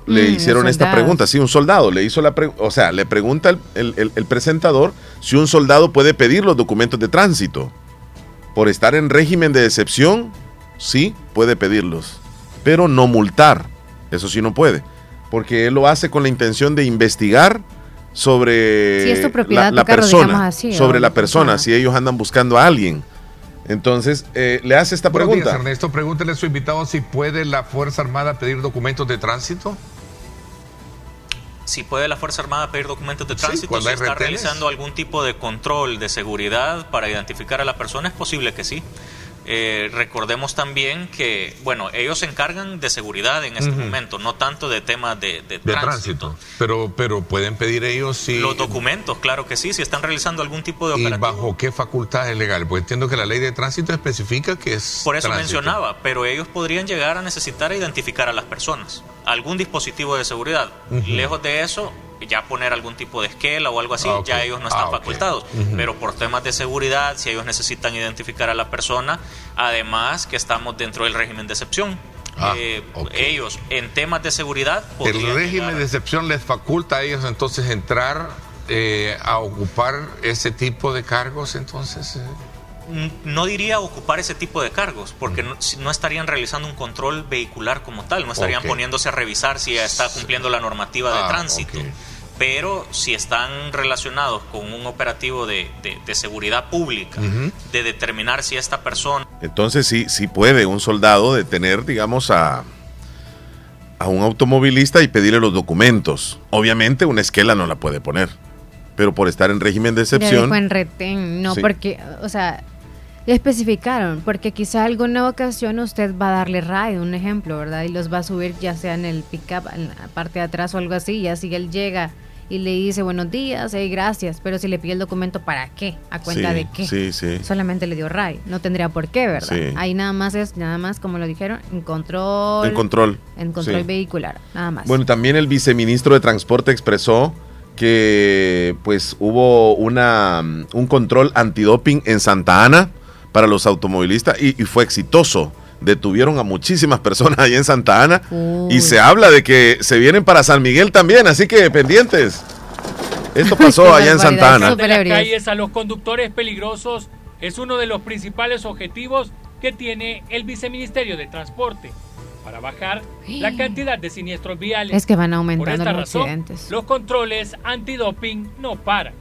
Le Mm, hicieron esta pregunta, sí, un soldado le hizo la pregunta, o sea, le pregunta el, el- el- el presentador si un soldado puede pedir los documentos de tránsito. Por estar en régimen de excepción, sí, puede pedirlos, pero no multar, eso sí no puede, porque él lo hace con la intención de investigar sobre Si es tu propiedad, la, tu la carro, persona, así, sobre la persona, si ellos andan buscando a alguien. Entonces, eh, le hace esta Buenos pregunta. días, Ernesto. Pregúntele a su invitado si puede la Fuerza Armada pedir documentos de tránsito. Si puede la Fuerza Armada pedir documentos de Sí, tránsito, cuando si está retenes. realizando algún tipo de control de seguridad para identificar a la persona, es posible que sí. Eh, recordemos también que, bueno, ellos se encargan de seguridad en este momento, no tanto de temas de, De de tránsito. tránsito. Pero, pero pueden pedir ellos si. Los documentos, claro que sí, si están realizando algún tipo de ¿Y operativo. bajo qué facultades legales? Pues entiendo que la ley de tránsito especifica que es. Por eso tránsito. mencionaba, pero ellos podrían llegar a necesitar identificar a las personas, algún dispositivo de seguridad. Lejos de eso, ya poner algún tipo de esquela o algo así, Ah, ya ellos no están Ah, facultados. Pero por temas de seguridad, si ellos necesitan identificar a la persona, además que estamos dentro del régimen de excepción. eh, ellos en temas de seguridad El régimen llegar- de excepción les faculta a ellos entonces entrar eh, a ocupar ese tipo de cargos, entonces. eh. Mm, no diría ocupar ese tipo de cargos, porque no, si- no estarían realizando un control vehicular como tal, no estarían poniéndose a revisar si está cumpliendo la normativa de Ah, tránsito. Pero si están relacionados con un operativo de, de- de seguridad pública, de determinar si esta persona Entonces sí, sí puede un soldado detener, digamos, a, a un automovilista y pedirle los documentos. Obviamente una esquela no la puede poner, pero por estar en régimen de excepción... en retén, no Sí. porque, o sea, le especificaron, porque quizá alguna ocasión usted va a darle ride, un ejemplo, ¿verdad? Y los va a subir ya sea en el pickup, en la parte de atrás o algo así, y así él llega y le dice buenos días, hey, gracias, pero si le pide el documento, ¿para qué? ¿A cuenta Sí, de qué? sí, sí. Solamente le dio ride, no tendría por qué, ¿verdad? Sí. Ahí nada más es, nada más, como lo dijeron, en control. En control, En control sí. vehicular, nada más. Bueno, también el viceministro de Transporte expresó que pues hubo una, un control antidoping en Santa Ana para los automovilistas y, y fue exitoso. Detuvieron a muchísimas personas ahí en Santa Ana y se habla de que se vienen para San Miguel también, así que pendientes. Esto pasó allá en Santa Ana. de las calles a los conductores peligrosos es uno de los principales objetivos que tiene el Viceministerio de Transporte para bajar la [gasps] cantidad de siniestros viales. Es que van Por aumentando esta los razón, accidentes. los controles antidoping no paran.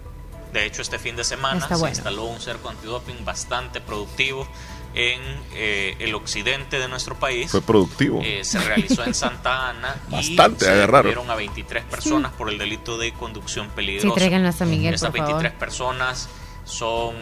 De hecho, este fin de semana Está se bueno. instaló un cerco antidoping bastante productivo en eh, el occidente de nuestro país. Fue productivo. Eh, se realizó en Santa Ana [laughs] Bastante y se agarraron. detuvieron a 23 personas por el delito de conducción peligrosa. Sí, a San Miguel, Estas por favor. 23 personas son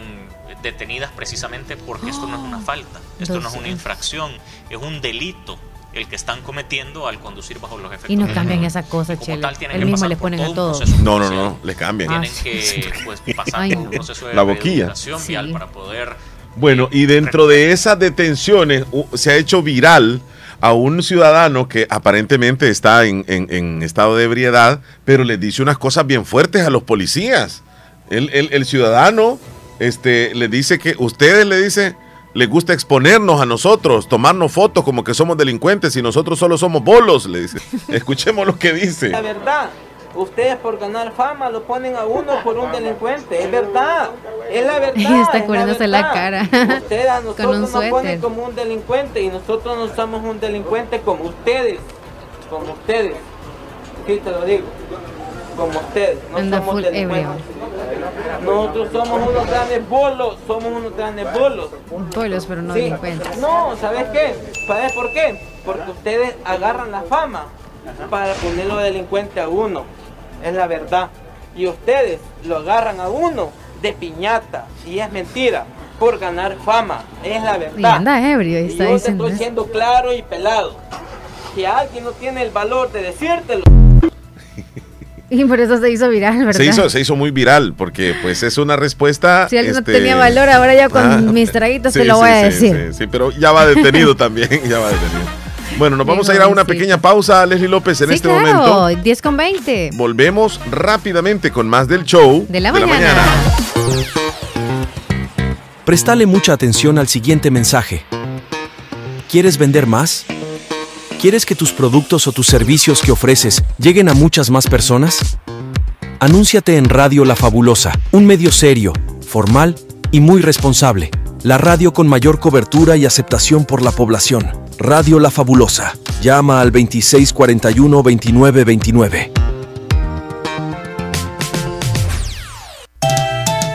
detenidas precisamente porque esto no es una falta, esto no es una infracción, es un delito el que están cometiendo al conducir bajo los efectos Y no cambian esa cosa, Como Chele. tal, tienen El que mismo pasar le por ponen todo a un todos. proceso No, no, no, le cambian. Tienen que [laughs] pues, pasar Ay, por un proceso de La boquilla. Sí. vial para poder Bueno, y dentro de esas detenciones se ha hecho viral a un ciudadano que aparentemente está en, estado de ebriedad, pero les dice unas cosas bien fuertes a los policías. El, el- ciudadano este, le dice que ustedes le dice, les gusta exponernos a nosotros, tomarnos fotos como que somos delincuentes y nosotros solo somos bolos, le dice. [laughs] Escuchemos lo que dice. La verdad, ustedes por ganar fama lo ponen a uno por un delincuente, es verdad, es la verdad. Ella [laughs] está es cubriéndose la cara. Ustedes a [laughs] Con nosotros un nos ponen como un delincuente y nosotros no somos un delincuente como ustedes, como ustedes. Sí, te lo digo, como ustedes, no Anda somos full delincuentes. Nosotros somos unos grandes bolos, somos unos grandes bolos. Bolos, pero no Sí. delincuentes. No, ¿sabes qué? ¿Sabes por qué? Porque ustedes agarran la fama para ponerlo delincuente a uno. Es la verdad. Y ustedes lo agarran a uno de piñata. Y es mentira. Por ganar fama. Es la verdad. Y anda ebrio y Y está yo te diciendo estoy eso. siendo claro y pelado. Si alguien no tiene el valor de decírtelo, [laughs] Y por eso se hizo viral, ¿verdad? Se hizo, se hizo muy viral porque pues es una respuesta... Si alguien no este, tenía valor, ahora ya con ah, mis traguitos [laughs] te sí, lo voy sí, a sí, decir. Sí, sí, pero ya va detenido también, [laughs] ya va detenido. Bueno, nos vamos a ir a una pequeña pausa, Leslie López, en sí, este claro, momento. 10 con 20. Volvemos rápidamente con más del show De la mañana. Prestale mucha atención al siguiente mensaje. ¿Quieres vender más? ¿Quieres que tus productos o tus servicios que ofreces lleguen a muchas más personas? Anúnciate en Radio La Fabulosa, un medio serio, formal y muy responsable. La radio con mayor cobertura y aceptación por la población. Radio La Fabulosa. Llama al 2641-2929.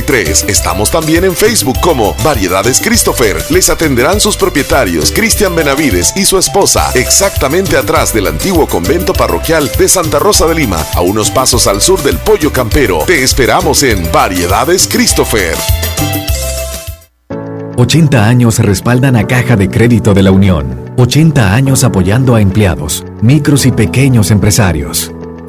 5083. Estamos también en Facebook como Variedades Christopher. Les atenderán sus propietarios Cristian Benavides y su esposa, exactamente atrás del antiguo convento parroquial de Santa Rosa de Lima, a unos pasos al sur del Pollo Campero. Te esperamos en Variedades Christopher. 80 años respaldan a Caja de Crédito de la Unión, 80 años apoyando a empleados, micros y pequeños empresarios.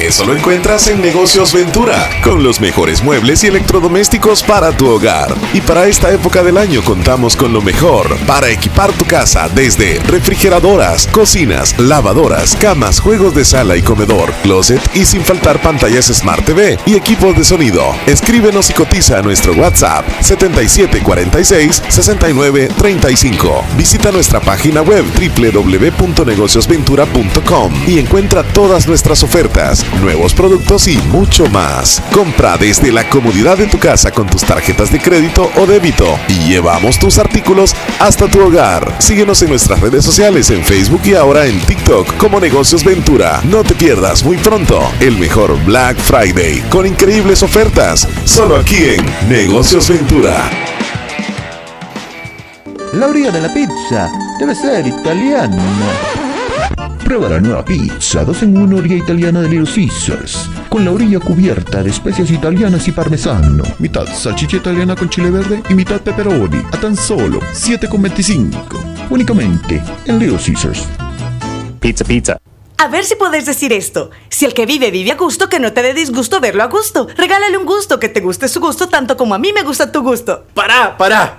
Eso lo encuentras en Negocios Ventura, con los mejores muebles y electrodomésticos para tu hogar. Y para esta época del año contamos con lo mejor para equipar tu casa desde refrigeradoras, cocinas, lavadoras, camas, juegos de sala y comedor, closet y sin faltar pantallas Smart TV y equipos de sonido. Escríbenos y cotiza a nuestro WhatsApp 7746-6935. Visita nuestra página web www.negociosventura.com y encuentra todas nuestras ofertas, nuevos productos y mucho más. Compra desde la comodidad de tu casa con tus tarjetas de crédito o débito y llevamos tus artículos hasta tu hogar. Síguenos en nuestras redes sociales en Facebook y ahora en TikTok como Negocios Ventura. No te pierdas muy pronto el mejor Black Friday con increíbles ofertas, solo aquí en Negocios Ventura. La orilla de la pizza debe ser italiana. Prueba la nueva pizza 2 en 1 orilla italiana de Little Caesars, con la orilla cubierta de especias italianas y parmesano, mitad salchicha italiana con chile verde y mitad pepperoni, a tan solo 7,25. Únicamente en Little Caesars. Pizza, pizza. A ver si podés decir esto. Si el que vive vive a gusto, que no te dé disgusto verlo a gusto. Regálale un gusto, que te guste su gusto tanto como a mí me gusta tu gusto. ¡Para, para!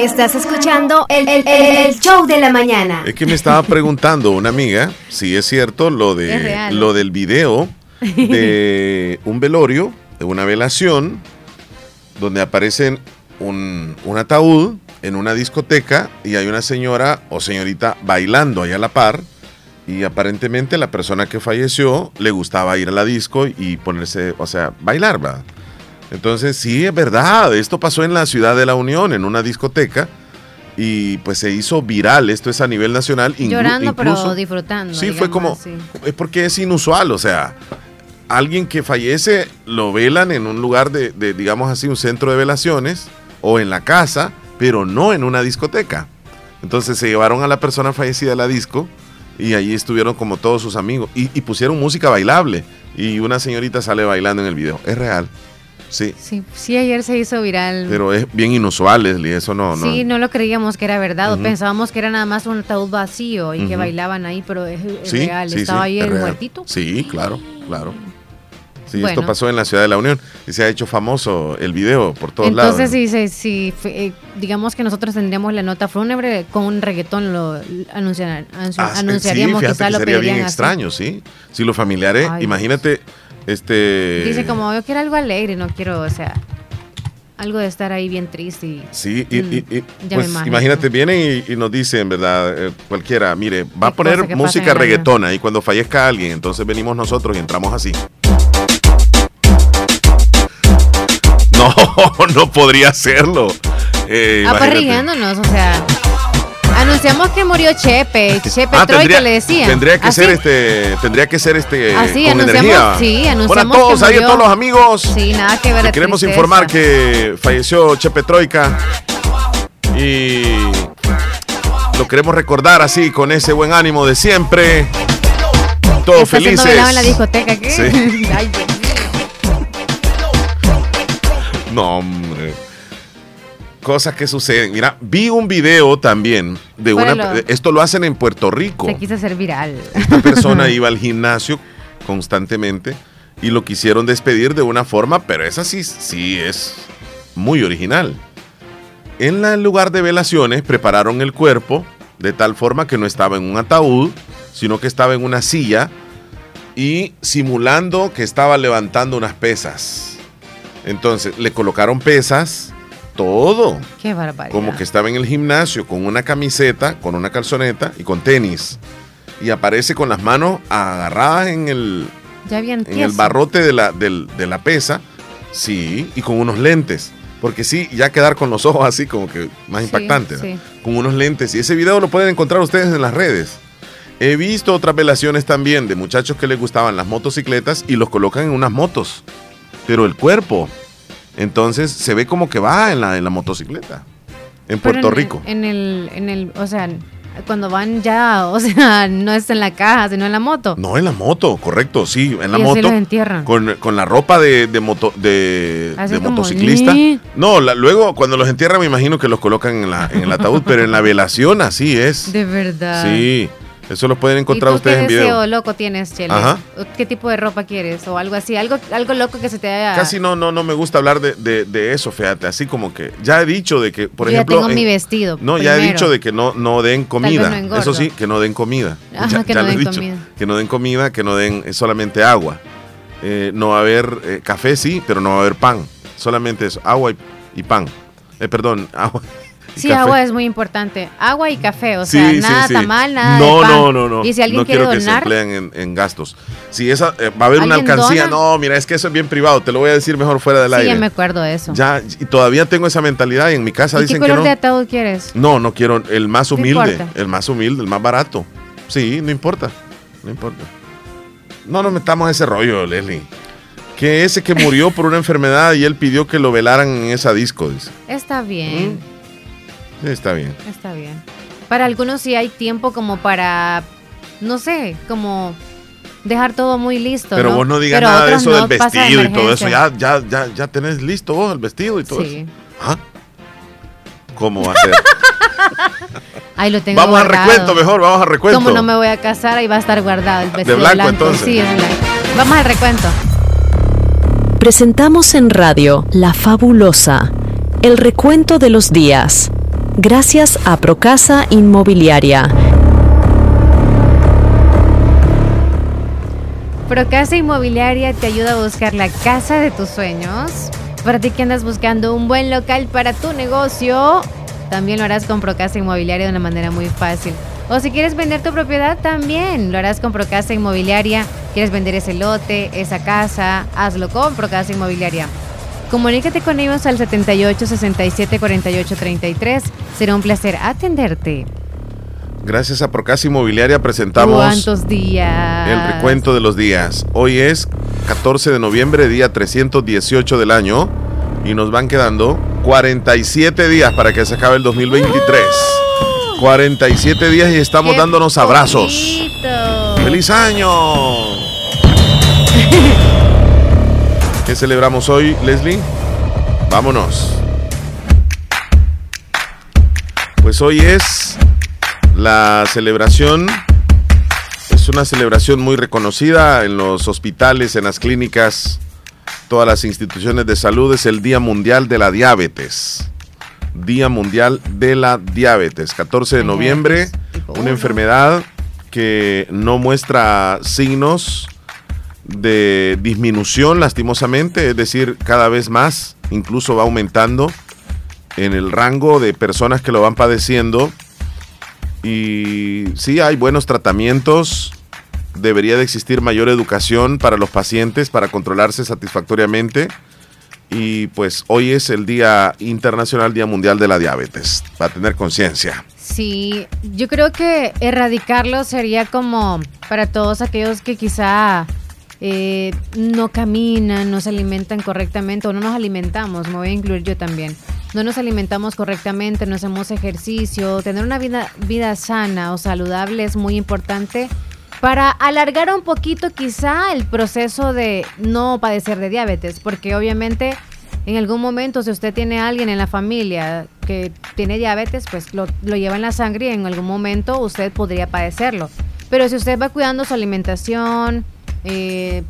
Estás escuchando el, el- el show de la mañana. Es que me estaba preguntando una amiga si es cierto lo de lo del video [laughs] de un velorio, de una velación, donde aparecen un, un ataúd en una discoteca y hay una señora o señorita bailando ahí a la par. Y aparentemente la persona que falleció le gustaba ir a la disco y ponerse, o sea, bailar, ¿verdad? Entonces, sí, es verdad. Esto pasó en la ciudad de la Unión, en una discoteca. Y pues se hizo viral. Esto es a nivel nacional. Llorando, pero incluso- disfrutando. Sí, fue como. Es porque es inusual. O sea, alguien que fallece lo velan en un lugar de, de, digamos así, un centro de velaciones o en la casa, pero no en una discoteca. Entonces se llevaron a la persona fallecida a la disco y allí estuvieron como todos sus amigos y, y pusieron música bailable. Y una señorita sale bailando en el video. Es real. Sí. Sí, sí, ayer se hizo viral. Pero es bien inusual, Leslie. Eso no. no. Sí, no lo creíamos que era verdad. o Ujú. Pensábamos que era nada más un ataúd vacío y que Ujú. bailaban ahí, pero es, es Sí, real. sí, Estaba ahí es el real. muertito. Sí, claro, claro. Sí, Bueno. esto pasó en la ciudad de la Unión y se ha hecho famoso el video por todos Entonces, lados. si, si, si, eh, digamos que nosotros tendríamos la nota fúnebre con un reggaetón, lo anunciar- anunci- Ah, sí, anunciaríamos, quizá que lo sería bien así. extraño, sí. Si los familiares, Ay, imagínate, este. Dice como, yo quiero algo alegre, no quiero, o sea, algo de estar ahí bien triste y Sí, y, y- y, ya pues imagínate, vienen y, nos dicen, ¿verdad? Eh, cualquiera, mire, va a poner música reggaetona y cuando fallezca alguien, entonces venimos nosotros y entramos así. [laughs] No, [laughs] no podría hacerlo. Eh, Ah, pues o sea. Anunciamos que murió Chepe, Chepe Ah, Troika le decía. tendría que Así. ser este, tendría que ser este Así, con anunciamos- energía. sí, Bueno, anunciamos a todos que ahí, a todos los amigos. Sí, nada que ver. Queremos tristeza. informar que falleció Chepe Troika y lo queremos recordar así con ese buen ánimo de siempre. Todos Está felices. en la discoteca, ¿qué? Sí. [laughs] Ay, Dios mío. No, hombre. Cosas que suceden. Mira, vi un video también de una. Ponelo. Esto lo hacen en Puerto Rico. Se quiso hacer viral. Esta persona [laughs] iba al gimnasio constantemente y lo quisieron despedir de una forma, pero esa sí, sí es muy original. En la- el lugar de velaciones prepararon el cuerpo de tal forma que no estaba en un ataúd, sino que estaba en una silla y simulando que estaba levantando unas pesas. Entonces le colocaron pesas, todo. Qué barbaridad. Como que estaba en el gimnasio con una camiseta, con una calzoneta y con tenis. Y aparece con las manos agarradas en el, Ya bien en el barrote de la, del- de la pesa. Sí, y con unos lentes. Porque sí, ya quedar con los ojos así como que más Sí, impactante. ¿no? sí. Con unos lentes. Y ese video lo pueden encontrar ustedes en las redes. He visto otras velaciones también de muchachos que les gustaban las motocicletas y los colocan en unas motos. Pero el cuerpo, entonces se ve como que va en la, en la motocicleta. En Pero Puerto en- Rico. En el, en el, o sea, cuando van ya, [laughs] o sea, no es en la caja, sino en la moto. No, en la moto, correcto, sí, en la Y así moto. los entierran. Con, con la ropa de, de, moto, de, Así motociclista. No, la- luego cuando los entierran me imagino que los colocan en, la, en el ataúd, pero en la velación así es. De verdad. Sí, eso lo pueden encontrar ¿Y tú ustedes qué en deseo video. loco tienes, Chele? Ajá. ¿O ¿Qué tipo de ropa quieres? O algo así, algo, algo loco que se te haya... Casi no, no, no me gusta hablar de, de- de eso, fíjate, así como que ya he dicho de que, por Yo ya ejemplo... tengo en- mi vestido No, ya he dicho de que no, no den comida. no eso sí, que no den comida. Ajá, [laughs] Ya- que ya no den dicho. comida. Que no den comida, que no den eh, solamente agua. Eh, no va a haber eh, café, sí, pero no va a haber pan. Solamente eso, agua y, y pan. Eh, perdón, [laughs] agua. Sí, café. agua es muy importante. Agua y café, o Sí, sea, sí, nada sí. tamal, nada no, de pan. No, no, no. Y si alguien no quiere quiero que se empleen en, en gastos. Si esa, eh, va a haber una ¿Alguien alcancía, dona? no, mira, es que eso es bien privado, te lo voy a decir mejor fuera del sí, aire. ya me acuerdo de eso. Ya, y todavía tengo esa mentalidad y en mi casa ¿Y qué dicen que color no. de ataúd quieres? No, no quiero el más humilde, el más humilde, el más barato. Sí, no importa, no importa. No nos metamos en ese rollo, Leslie. Que ese que murió por una enfermedad y él pidió que lo velaran en esa disco, dice. Está bien, Sí, está bien. está bien. Para algunos sí hay tiempo como para, no sé, como dejar todo muy listo. Pero ¿no? vos no digas Pero nada de eso no, del vestido y todo eso. Ya, ya, ya, ya tenés listo vos el vestido y todo Sí. eso. ¿Ah? ¿Cómo va a ser? [laughs] Ahí lo tengo vamos al recuento mejor, vamos al recuento. Como no me voy a casar, ahí va a estar guardado el vestido blanco, entonces. Sí, es blanco. Vamos al recuento. Presentamos en radio La Fabulosa, el recuento de los días. Gracias a Procasa Inmobiliaria. Procasa Inmobiliaria te ayuda a buscar la casa de tus sueños. Para ti que andas buscando un buen local para tu negocio, también lo harás con Procasa Inmobiliaria de una manera muy fácil. O si quieres vender tu propiedad, también lo harás con Procasa Inmobiliaria. ¿Quieres vender ese lote, esa casa? Hazlo con Procasa Inmobiliaria. Comunícate con ellos al 78 67 48 33. Será un placer atenderte. Gracias a Procasa Inmobiliaria presentamos ¿Cuántos días? el recuento de los días. Hoy es 14 de noviembre, día 318 del año. Y nos van quedando 47 días para que se acabe el 2023. 47 días y estamos ¡Qué dándonos abrazos. ¡Feliz año! ¿Qué celebramos hoy, Leslie? Vámonos. Pues hoy es la celebración, es una celebración muy reconocida en los hospitales, en las clínicas, todas las instituciones de salud, es el Día Mundial de la Diabetes. Día Mundial de la Diabetes, 14 de noviembre, una enfermedad que no muestra signos de disminución lastimosamente, es decir, cada vez más, incluso va aumentando en el rango de personas que lo van padeciendo. Y sí hay buenos tratamientos, debería de existir mayor educación para los pacientes para controlarse satisfactoriamente. Y pues hoy es el Día Internacional, Día Mundial de la Diabetes, para tener conciencia. Sí, yo creo que erradicarlo sería como para todos aquellos que quizá eh, no caminan, no se alimentan correctamente o no nos alimentamos, me voy a incluir yo también. No nos alimentamos correctamente, no hacemos ejercicio, tener una vida, vida sana o saludable es muy importante para alargar un poquito quizá el proceso de no padecer de diabetes, porque obviamente en algún momento si usted tiene a alguien en la familia que tiene diabetes, pues lo, lo lleva en la sangre y en algún momento usted podría padecerlo. Pero si usted va cuidando su alimentación, eh,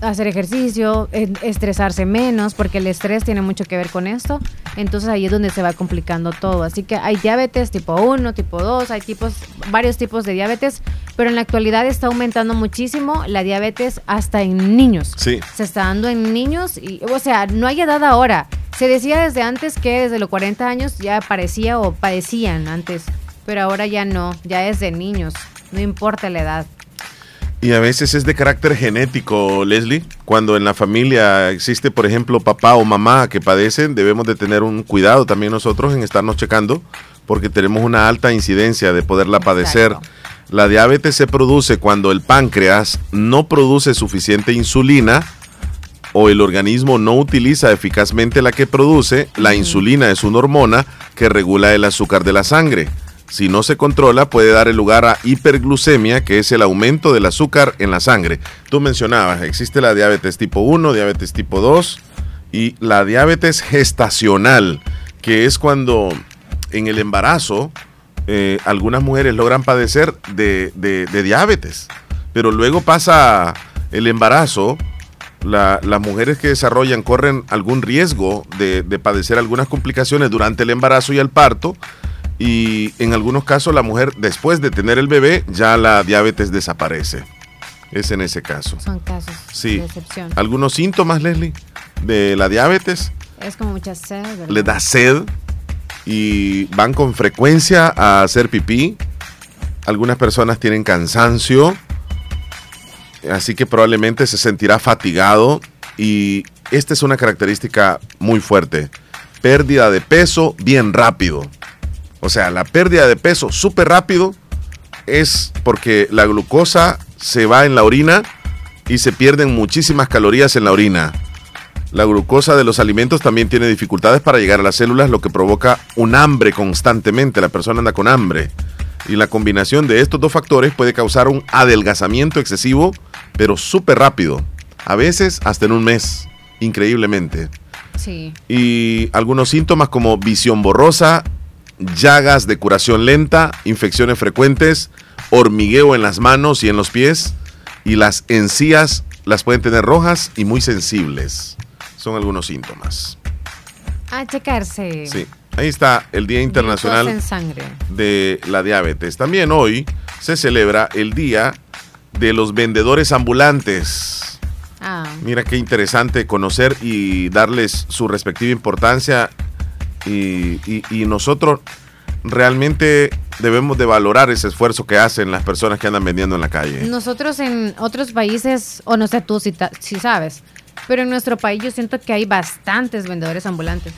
hacer ejercicio, estresarse menos, porque el estrés tiene mucho que ver con esto. Entonces ahí es donde se va complicando todo. Así que hay diabetes tipo 1, tipo 2, hay tipos, varios tipos de diabetes, pero en la actualidad está aumentando muchísimo la diabetes hasta en niños. Sí. Se está dando en niños y, o sea, no hay edad ahora. Se decía desde antes que desde los 40 años ya parecía o padecían antes, pero ahora ya no, ya es de niños, no importa la edad. Y a veces es de carácter genético, Leslie. Cuando en la familia existe, por ejemplo, papá o mamá que padecen, debemos de tener un cuidado también nosotros en estarnos checando, porque tenemos una alta incidencia de poderla padecer. La diabetes se produce cuando el páncreas no produce suficiente insulina o el organismo no utiliza eficazmente la que produce. La insulina es una hormona que regula el azúcar de la sangre. Si no se controla, puede dar el lugar a hiperglucemia, que es el aumento del azúcar en la sangre. Tú mencionabas, existe la diabetes tipo 1, diabetes tipo 2 y la diabetes gestacional, que es cuando en el embarazo eh, algunas mujeres logran padecer de, diabetes, pero luego pasa el embarazo, la- las mujeres que desarrollan corren algún riesgo de padecer algunas complicaciones durante el embarazo y el parto. Y en algunos casos la mujer después de tener el bebé ya la diabetes desaparece. Es en ese caso. Son casos Sí. de excepción. ¿Algunos síntomas, Leslie, de la diabetes? Es como mucha sed, ¿verdad? Les da sed y van con frecuencia a hacer pipí. Algunas personas tienen cansancio, así que probablemente se sentirá fatigado y esta es una característica muy fuerte. Pérdida de peso bien rápido. O sea, la pérdida de peso súper rápido es porque la glucosa se va en la orina y se pierden muchísimas calorías en la orina. La glucosa de los alimentos también tiene dificultades para llegar a las células, lo que provoca un hambre constantemente. La persona anda con hambre. Y la combinación de estos dos factores puede causar un adelgazamiento excesivo, pero súper rápido. A veces hasta en un mes, increíblemente. Sí. Y algunos síntomas como visión borrosa, llagas de curación lenta, infecciones frecuentes, hormigueo en las manos y en los pies, y las encías las pueden tener rojas y muy sensibles. Son algunos síntomas. A checarse. Sí. Ahí está el Día Internacional en sangre. de la Diabetes. También hoy se celebra el Día de los Vendedores Ambulantes. Ah, Mira qué interesante conocer y darles su respectiva importancia y, y- y nosotros realmente debemos de valorar ese esfuerzo que hacen las personas que andan vendiendo en la calle. nosotros en otros países, o no sé tú si, ta- si sabes, pero en nuestro país yo siento que hay bastantes vendedores ambulantes.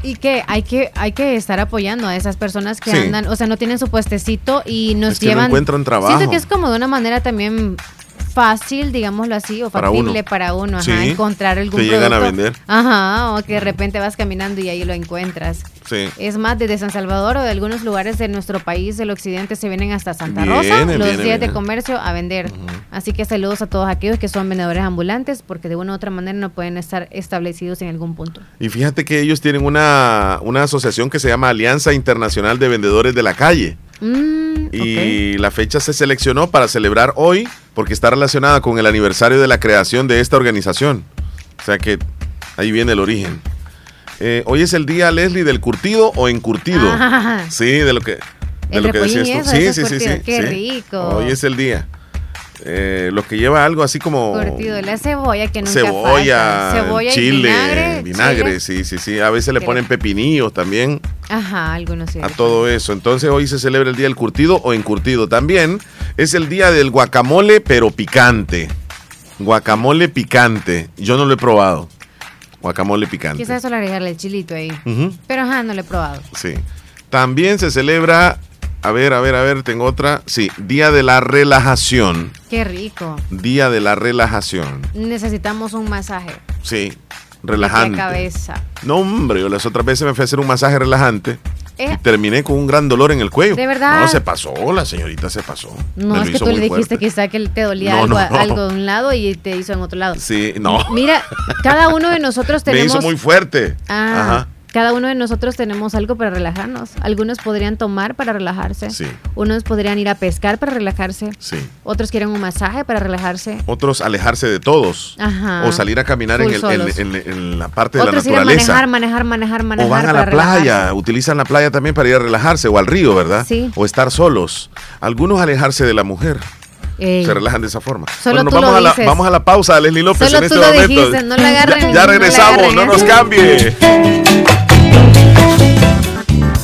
Y que hay que hay que estar apoyando a esas personas que Sí. andan, o sea, no tienen su puestecito y nos Es que no llevan. encuentran trabajo. Siento que es como de una manera también fácil, digámoslo así, o Para factible uno. para uno, ajá, Sí, encontrar algún te llegan a producto. vender. Ajá, o que de repente vas caminando y ahí lo encuentras. Sí. Es más, desde San Salvador o de algunos lugares de nuestro país del occidente se vienen hasta Santa Rosa los días de comercio a vender. Así que saludos a todos aquellos que son vendedores ambulantes porque de una u otra manera no pueden estar establecidos en algún punto. Y fíjate que ellos tienen una, una asociación que se llama Alianza Internacional de Vendedores de la Calle. Mm, Y la fecha se seleccionó para celebrar hoy porque está relacionada con el aniversario de la creación de esta organización. O sea que ahí viene el origen. Eh, hoy es el día, Leslie, del curtido o encurtido. Ah. Sí, de lo que, de lo que decías tú. eso, Sí, sí, sí, sí, qué sí. rico. Hoy es el día. Eh, los que lleva algo así como Curtido, la cebolla que nunca cebolla, falta. Cebolla y chile, vinagre, vinagre, chile. sí, sí, sí. A veces le ponen pepinillos también Ajá, algunos sí. a todo eso. Entonces hoy se celebra el día del curtido o encurtido. También es el día del guacamole, pero picante. Guacamole picante. Yo no lo he probado. Guacamole picante. Quizás solo agregarle el chilito ahí. Pero ajá, no lo he probado. Sí. También se celebra, a ver, a ver, a ver, tengo otra. Sí, Día de la Relajación. Qué rico. Día de la Relajación. Necesitamos un masaje. Sí, De relajante. cabeza. No, hombre, yo las otras veces me fui a hacer un masaje relajante Eh, y terminé con un gran dolor en el cuello. ¿De verdad? No, se pasó, la señorita se pasó. no, Me es que tú le dijiste fuerte. quizá que te dolía No, algo, no, no. algo de un lado y te hizo en otro lado. Sí, no. Mira, cada uno de nosotros [laughs] Me tenemos. hizo muy fuerte. Ah, Ajá. Cada uno de nosotros tenemos algo para relajarnos. Algunos podrían tomar para relajarse. Sí, Unos podrían ir a pescar para relajarse. sí. Otros quieren un masaje para relajarse. Otros alejarse de todos. Ajá. O salir a caminar en, el- en- en- en la parte de Otros la ir a naturaleza. manejar, manejar, manejar, manejar. O van a la playa, relajarse. utilizan la playa también para ir a relajarse o al río, ¿verdad? Sí. O estar solos. Algunos alejarse de la mujer. Ey. Se relajan de esa forma. Solo Bueno, tú vamos, lo a la, vamos a la pausa, Leslie López, Solo en tú este lo momento. dijiste, no la agarren, Ya, ya no la regresamos, no ¿eh? nos cambie. [laughs]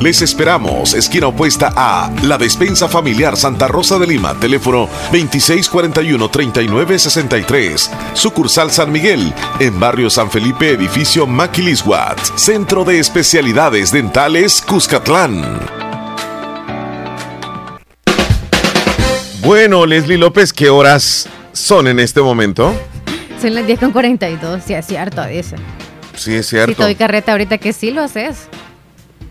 Les esperamos, esquina opuesta a La Despensa Familiar Santa Rosa de Lima, teléfono 2641-3963, sucursal San Miguel, en barrio San Felipe, edificio Maquilisguat, Centro de Especialidades Dentales Cuscatlán. Bueno, Leslie López, ¿qué horas son en este momento? Son las 10 con 42, sí, es cierto, dice. Sí, es Si cierto. te doy carreta ahorita que sí lo haces.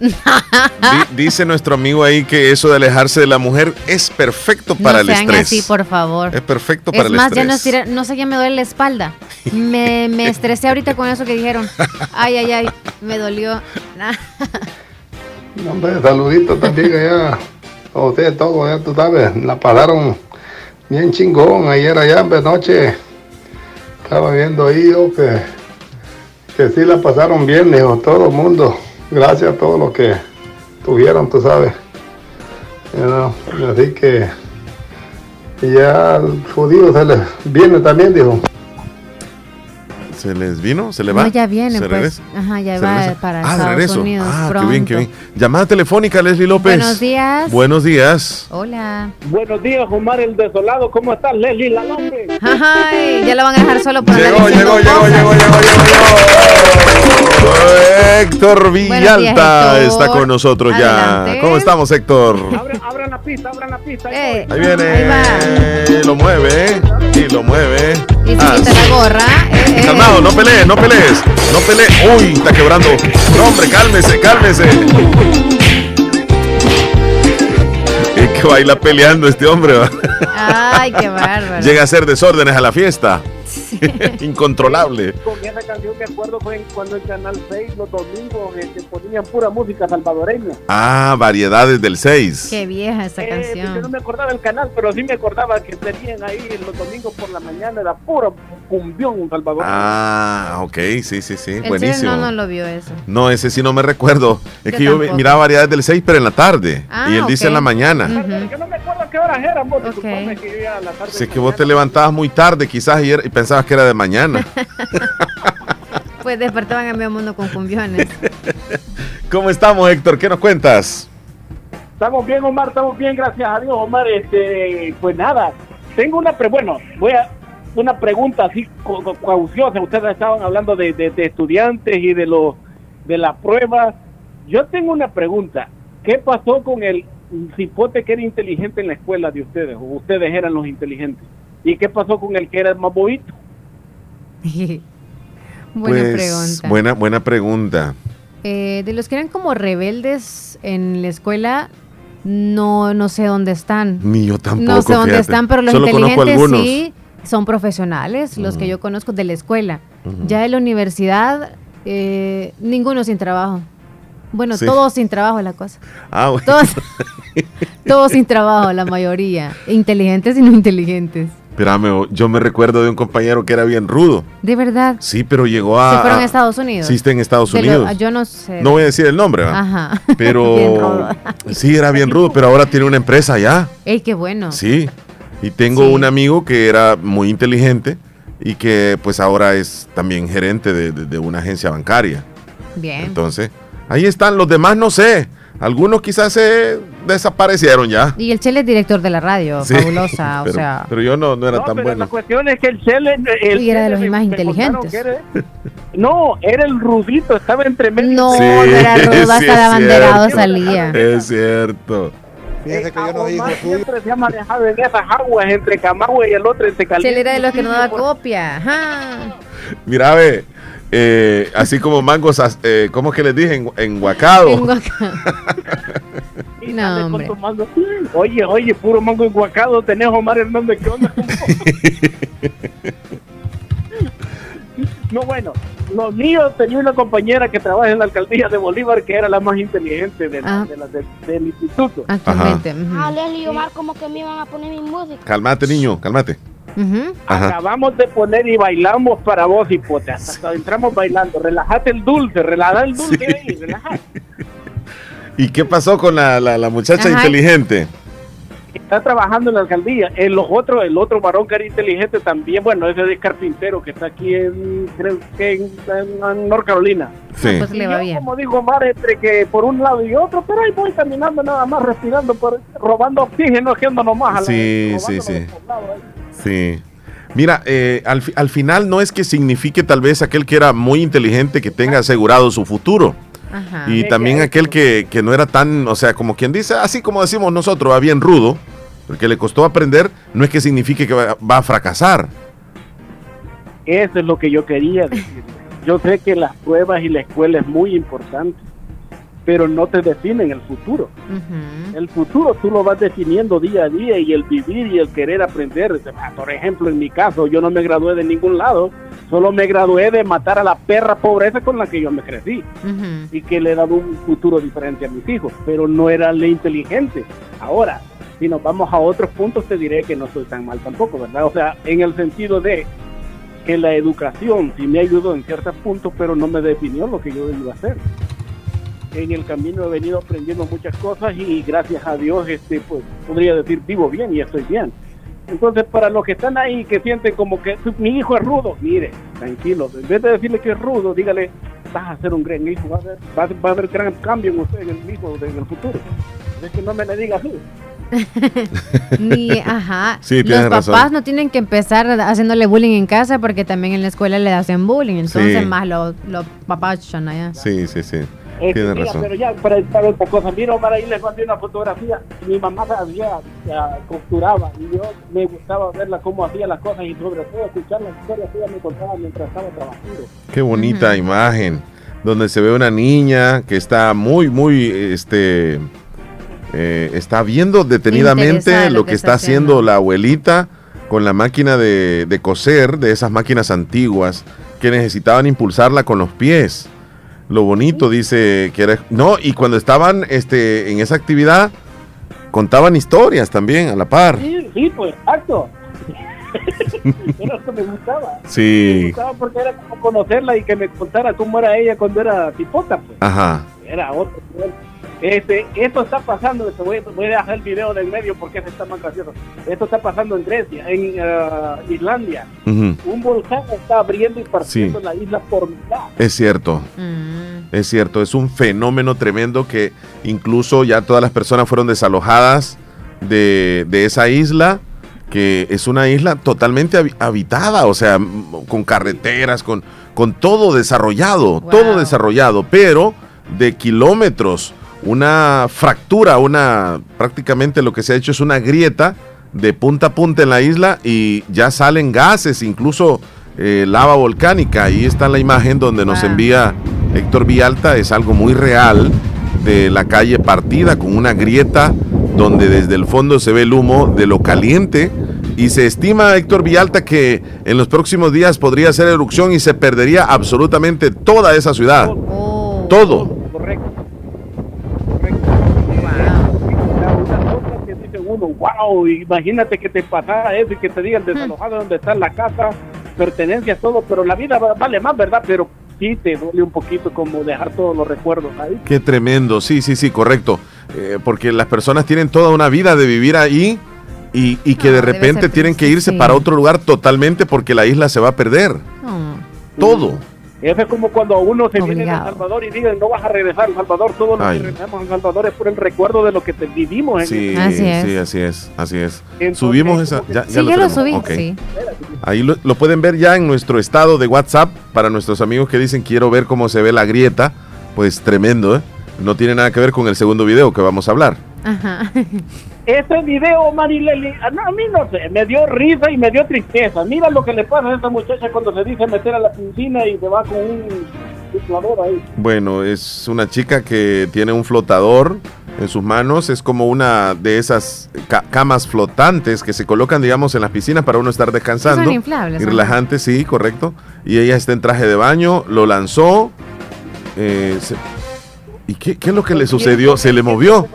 Di- dice nuestro amigo ahí que eso de alejarse de la mujer es perfecto para no el sean estrés. así, por favor. Es perfecto para Es el más, ya no, estrés. estira- no sé, ya me duele la espalda. Me, me estresé ahorita con eso que dijeron. Ay, ay, ay, me dolió. [laughs] No, Hombre, saluditos también allá a ustedes todos, ya tú sabes, la pasaron bien chingón ayer allá de noche. Estaba viendo ahí yo que, que sí la pasaron bien, dijo todo el mundo. Gracias a todos los que tuvieron, tú sabes. You know, Así que y ya al judío se les viene también, dijo. ¿Se les vino? ¿Se le va? No, ya viene, ¿Se pues. regresa? Ajá, ya ¿Se va regresa? para Ah, de Estados regreso. Unidos Ah, pronto. qué bien, qué bien. Llamada telefónica, Leslie López. Buenos días. Buenos días. Hola. Buenos días, Omar el Desolado. ¿Cómo estás, Leslie La López? Ay, ya lo van a dejar solo por andar Llegó, diciendo llegó, llegó, cosas. llegó, llegó, Héctor Villalta días, está con nosotros Adelante. ya. ¿Cómo estamos, Héctor? Abran, abran la pista, abran la pista. Eh, Ahí viene. Lo mueve. Y lo mueve. Y se Ah, quita la gorra. eh, eh. Calmado, no pelees, no pelees. No pelees. Uy, está quebrando. No, hombre, cálmese, cálmese. Es que baila peleando este hombre. va. Ay, qué bárbaro. Llega a hacer desórdenes a la fiesta. [laughs] Incontrolable. Con esa canción me acuerdo fue cuando en Canal 6 los domingos este, ponían pura música salvadoreña. Ah, variedades del 6. Qué vieja esa Eh, porque canción. no me acordaba el canal, pero sí me acordaba que tenían ahí los domingos por la mañana, era pura cumbión salvadoreño. Ah, ok, sí, sí, sí. El Buenísimo. No, no lo vio eso. No, ese sí no me recuerdo. Es Yo que yo tampoco. miraba variedades del 6, pero en la tarde. Ah, y él dice ok. en la mañana. Yo no me acuerdo qué horas eran, vos, disculpame que yo a la tarde. Sé que vos te levantabas muy tarde quizás y, pensabas que era de mañana. [laughs] Pues despertaban a mi mundo con cumbiones. [laughs] ¿Cómo estamos, Héctor? ¿Qué nos cuentas? Estamos bien, Omar, estamos bien, gracias a Dios, Omar. Este, pues nada, tengo una pre bueno, voy a una pregunta así cauciosa. Ustedes estaban hablando de, de- de estudiantes y de los de las pruebas. Yo tengo una pregunta. ¿Qué pasó con el cipote que era inteligente en la escuela de ustedes? ¿O ustedes eran los inteligentes? ¿Y qué pasó con el que era el más bobito? [laughs] Buena pues, pregunta. Buena, buena pregunta. Eh, de los que eran como rebeldes en la escuela, no, no sé dónde están. Ni yo tampoco. no sé dónde fíjate. están, pero los Solo inteligentes sí son profesionales, los que yo conozco de la escuela. Ya de la universidad, eh, ninguno sin trabajo. Bueno, Sí. todos sin trabajo es la cosa. Ah, bueno. Todos, [laughs] todos sin trabajo, la mayoría. Inteligentes y no inteligentes. Espérame, yo me recuerdo de un compañero que era bien rudo. De verdad. Sí, pero llegó a. ¿Se fueron a Estados Unidos? Sí, está en Estados lo- Unidos. yo no sé. No voy a decir el nombre, ¿va? Ajá. [laughs] [laughs] Bien Pero rudo. sí, era bien rudo, pero ahora tiene una empresa allá. Ey, qué bueno. Sí. Y tengo un amigo que era muy inteligente y que pues ahora es también gerente de, de- de una agencia bancaria. Bien. Entonces, ahí están. Los demás no sé. Algunos quizás se desaparecieron ya. Y el Chele es director de la radio, Sí, fabulosa, o pero, sea. pero yo no, no era No, tan pero bueno. la cuestión es que el Chele... El Y era de los más inteligentes. era- no, era el rudito, estaba entre medio. No, Sí, no era rudo, sí hasta es de abanderado salía. Es cierto. Fíjese que yo no digo siempre se ha manejado en esas aguas entre Camagüey y el otro entre Caliente. Chele era de los que no daba copia. Ajá. Mira, ve, eh, así como mangos, eh, ¿cómo es que les dije? En, enguacado. En [laughs] No, hombre. Oye, oye, puro mango enguacado tenés Omar Hernández, ¿qué onda? [laughs] No, bueno, los míos tenía una compañera que trabaja en la alcaldía de Bolívar que era la más inteligente de la- Ah. de la- de- del instituto. Actualmente. Ah, Leslie y Omar como que me iban a poner mi música. Cálmate, niño, cálmate. Acabamos de poner y bailamos para vos, hipote. Hasta entramos bailando. Relajate el dulce, relaja el dulce ahí, relaja. ¿Y qué pasó con la, la- la muchacha Ajá. inteligente? Está trabajando en la alcaldía. El otro, el otro varón que era inteligente también, bueno, ese es carpintero que está aquí en, creo que en, en- en North Carolina. Sí. Pues le va yo, bien. Como digo, Omar, entre que por un lado y otro, pero ahí voy caminando nada más, respirando, por, robando oxígeno, haciendo nomás. a la- Sí, sí, robándolo sí. de todos lados ahí. Sí. Mira, eh, al, al final no es que signifique tal vez aquel que era muy inteligente que tenga asegurado su futuro. Ajá. Y también aquel que, que no era tan, o sea, como quien dice, así como decimos nosotros, va bien rudo, porque le costó aprender, no es que signifique que va, va a fracasar. Eso es lo que yo quería decir. Yo sé que las pruebas y la escuela es muy importante, pero no te definen el futuro. El futuro tú lo vas definiendo día a día y el vivir y el querer aprender. Por ejemplo, en mi caso, yo no me gradué de ningún lado, solo me gradué de matar a la perra pobreza con la que yo me crecí y que le he dado un futuro diferente a mis hijos, pero no era le inteligente. Ahora, si nos vamos a otros puntos, te diré que no estoy tan mal tampoco, ¿verdad? O sea, en el sentido de que la educación sí me ayudó en ciertos puntos, pero no me definió lo que yo iba a hacer. En el camino he venido aprendiendo muchas cosas y gracias a Dios, este, pues, podría decir vivo bien y estoy bien. Entonces, para los que están ahí, que sienten como que "Su- mi hijo es rudo, mire, tranquilo, en vez de decirle que es rudo, dígale, vas a ser un gran hijo, va a haber, va a- va a haber gran cambio en usted, en el hijo, en el futuro. Es que no me le diga así. [laughs] Ni, ajá. [laughs] Sí, Los papás razón. no tienen que empezar haciéndole bullying en casa porque también en la escuela le hacen bullying. Entonces, Sí. más los, los papás allá. Sí, sí, sí. Este, Tienes mira, razón. pero ya para estar otra cosa, mira Omar, ahí les mandé una fotografía. Mi mamá sabía, ya, costuraba y yo me gustaba verla cómo hacía las cosas y sobre todo escuchar las historias que ella me contaba mientras estaba trabajando. Qué bonita imagen, donde se ve una niña que está muy, muy, este, eh, está viendo detenidamente Interesada lo que está haciendo la abuelita con la máquina de, de coser, de esas máquinas antiguas que necesitaban impulsarla con los pies. Lo bonito dice que era, no, y cuando estaban, este, en esa actividad contaban historias también a la par. Sí, sí, pues, exacto. [laughs] Era lo que me gustaba. Me Sí, gustaba porque era como conocerla y que me contara cómo era ella cuando era tipota, pues. ajá. Era otro. Este, esto está pasando, voy, voy a dejar el video del medio porque está más gracioso. Esto está pasando en Grecia, en ah, Islandia. Un volcán está abriendo y partiendo Sí. la isla por mitad. Es cierto. Es cierto, es un fenómeno tremendo que incluso ya todas las personas fueron desalojadas de, de esa isla, que es una isla totalmente habi- habitada, o sea, con carreteras, con, con todo desarrollado, todo desarrollado, pero de kilómetros, una fractura, una prácticamente lo que se ha hecho es una grieta de punta a punta en la isla y ya salen gases, incluso eh, lava volcánica. Ahí está la imagen donde nos envía Héctor Villalta, es algo muy real de la calle partida con una grieta donde desde el fondo se ve el humo de lo caliente y se estima, Héctor Villalta, que en los próximos días podría hacer erupción y se perdería absolutamente toda esa ciudad. Todo. Wow, imagínate que te pasara eso y que te digan desalojado donde está la casa, pertenencias, todo, pero la vida va- vale más, ¿verdad? Pero sí te duele un poquito como dejar todos los recuerdos ahí. Qué tremendo, sí, sí, sí, correcto. Eh, porque las personas tienen toda una vida de vivir ahí y, y que de debe repente tienen que irse sí. para otro lugar totalmente porque la isla se va a perder. Todo. Eso es como cuando uno se viene de. El Salvador y digan, no vas a regresar a El Salvador, todo lo Ay. que regresamos a El Salvador es por el recuerdo de lo que te vivimos en Sí, Así es. sí, así es, así es. Entonces, Subimos esa, ya, Sí, ya yo lo tenemos, subí, sí. Ahí lo, lo pueden ver ya en nuestro estado de WhatsApp para nuestros amigos que dicen quiero ver cómo se ve la grieta. Pues tremendo, ¿eh? No tiene nada que ver con el segundo video que vamos a hablar. Ajá. [laughs] Ese video, Marileli, a no, a mí no sé, me dio risa y me dio tristeza. Mira lo que le pasa a esa muchacha cuando se dice meter a la piscina y se va con un inflador ahí. Bueno, es una chica que tiene un flotador en sus manos. Es como una de esas ca- camas flotantes que se colocan, digamos, en las piscinas para uno estar descansando. Son inflables, Y ajá. relajante, sí, correcto. Y ella está en traje de baño, lo lanzó. eh, se- ¿Y qué, qué es lo que le sucedió? Se le movió.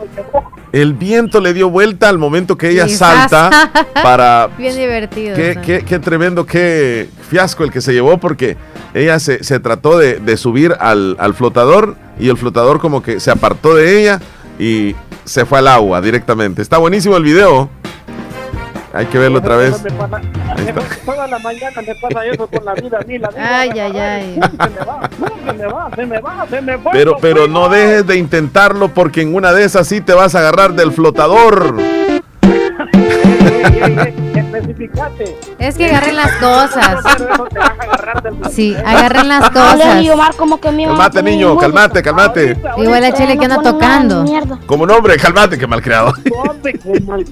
El viento le dio vuelta al momento que ella Quizás. salta [laughs] para Bien divertido. Qué, qué- qué tremendo, qué fiasco el que se llevó porque ella se, se trató de, de subir al, al flotador y el flotador como que se apartó de ella y se fue al agua directamente. Está buenísimo el video. Hay que verlo otra vez. Me pasa- Toda la mañana me pasa eso con la vida a mí. La vida Ay, ay, ay. Se me va, no, se me va, se me va, se me va. Pero, pero no dejes de intentarlo porque en una de esas sí te vas a agarrar del flotador. [laughs] Especificate. Es que agarren las cosas. Sí, agarren las No cosas. como que Calmate, niño, calmate, calmate. Igual la chele que anda No tocando. Como nombre, calmate, que malcriado. [laughs] Mal.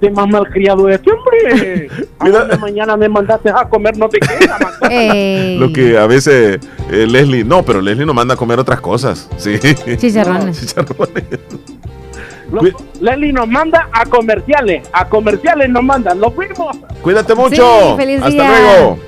Qué más malcriado este hombre. [laughs] Mañana me mandaste a comer, no te queda. [laughs] Lo que a veces eh, Leslie, no, pero Leslie nos manda a comer otras cosas. Sí. Chicharrones. Chicharrones. Lo- Leslie nos manda a comerciales, a comerciales nos manda, lo fuimos. Cuídate mucho. Sí, feliz Hasta día. luego.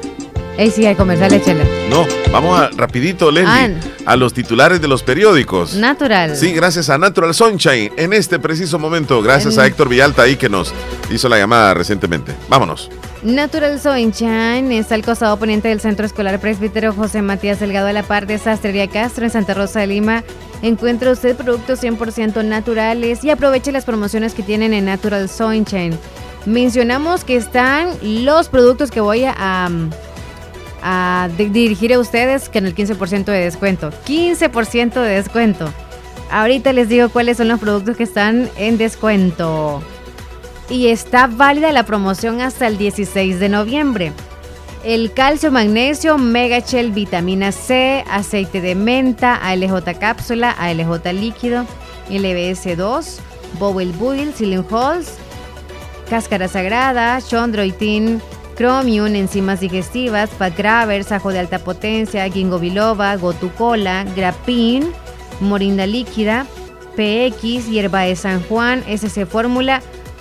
Ey, sí, hay comerciales, chele. No, vamos a, rapidito, Leslie, a los titulares de los periódicos. Natural. Sí, gracias a Natural Sunshine en este preciso momento. Gracias En- a Héctor Villalta ahí que nos hizo la llamada recientemente. Vámonos. Natural Sunshine está al costado poniente del Centro Escolar Presbítero José Matías Delgado de la par de Sastrería Castro en Santa Rosa de Lima. Encuentra usted productos 100% naturales y aproveche las promociones que tienen en Natural Sunshine. Mencionamos que están los productos que voy a, a di- dirigir a ustedes con el 15% de descuento. 15% de descuento. Ahorita les digo cuáles son los productos que están en descuento y está válida la promoción hasta el 16 de noviembre. El calcio, magnesio, Megachel, vitamina C, aceite de menta, ALJ cápsula, ALJ líquido, LBS2, Bowel Buil, Silent Halls, cáscara sagrada, chondroitin, chromium, enzimas digestivas, fat grabbers, ajo de alta potencia, ginkgo biloba, gotucola, grapin, morinda líquida, PX, hierba de San Juan, SC fórmula,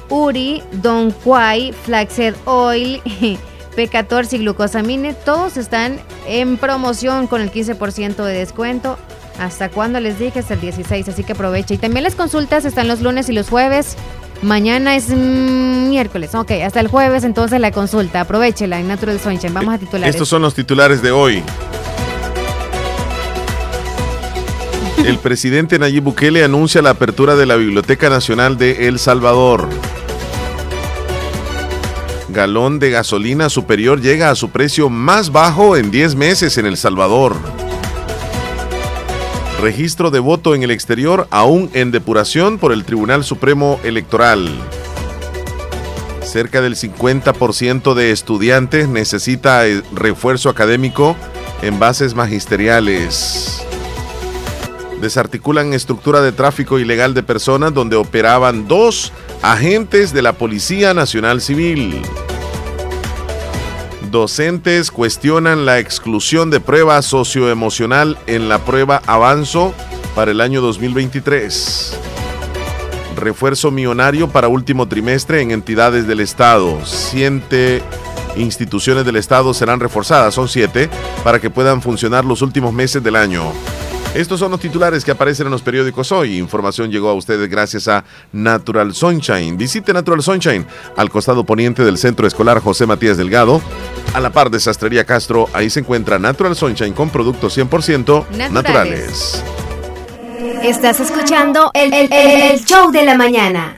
Uri, Don Quai, Flaxseed Oil, [laughs] P14 y glucosamine, todos están en promoción con el 15% de descuento. ¿Hasta cuándo les dije? Hasta el 16, así que aprovecha. Y también las consultas están los lunes y los jueves. Mañana es mm, miércoles. Ok, hasta el jueves entonces la consulta. Aprovechela en Natural Sunshine. Vamos a titulares. Estos son los titulares de hoy. El presidente Nayib Bukele anuncia la apertura de la Biblioteca Nacional de El Salvador. Galón de gasolina superior llega a su precio más bajo en 10 meses en El Salvador. Registro de voto en el exterior aún en depuración por el Tribunal Supremo Electoral. Cerca del 50% de estudiantes necesita refuerzo académico en bases magisteriales. Desarticulan estructura de tráfico ilegal de personas donde operaban dos agentes de la Policía Nacional Civil. Docentes cuestionan la exclusión de prueba socioemocional en la prueba Avanzo para el año 2023. Refuerzo millonario para último trimestre en entidades del Estado. Siete instituciones del Estado serán reforzadas, son siete, para que puedan funcionar los últimos meses del año. Estos son los titulares que aparecen en los periódicos hoy. Información llegó a ustedes gracias a Natural Sunshine. Visite Natural Sunshine al costado poniente del Centro Escolar José Matías Delgado. A la par de Sastrería Castro, ahí se encuentra Natural Sunshine con productos 100% Naturales. naturales. Estás escuchando el, el- el show de la mañana.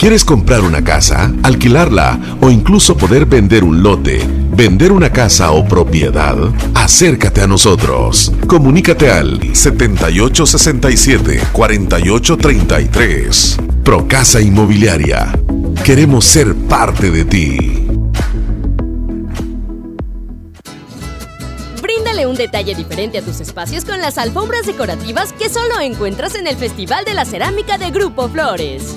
¿Quieres comprar una casa, alquilarla o incluso poder vender un lote, vender una casa o propiedad? Acércate a nosotros. Comunícate al 7867-4833. Procasa Inmobiliaria. Queremos ser parte de ti. Bríndale un detalle diferente a tus espacios con las alfombras decorativas que solo encuentras en el Festival de la Cerámica de Grupo Flores.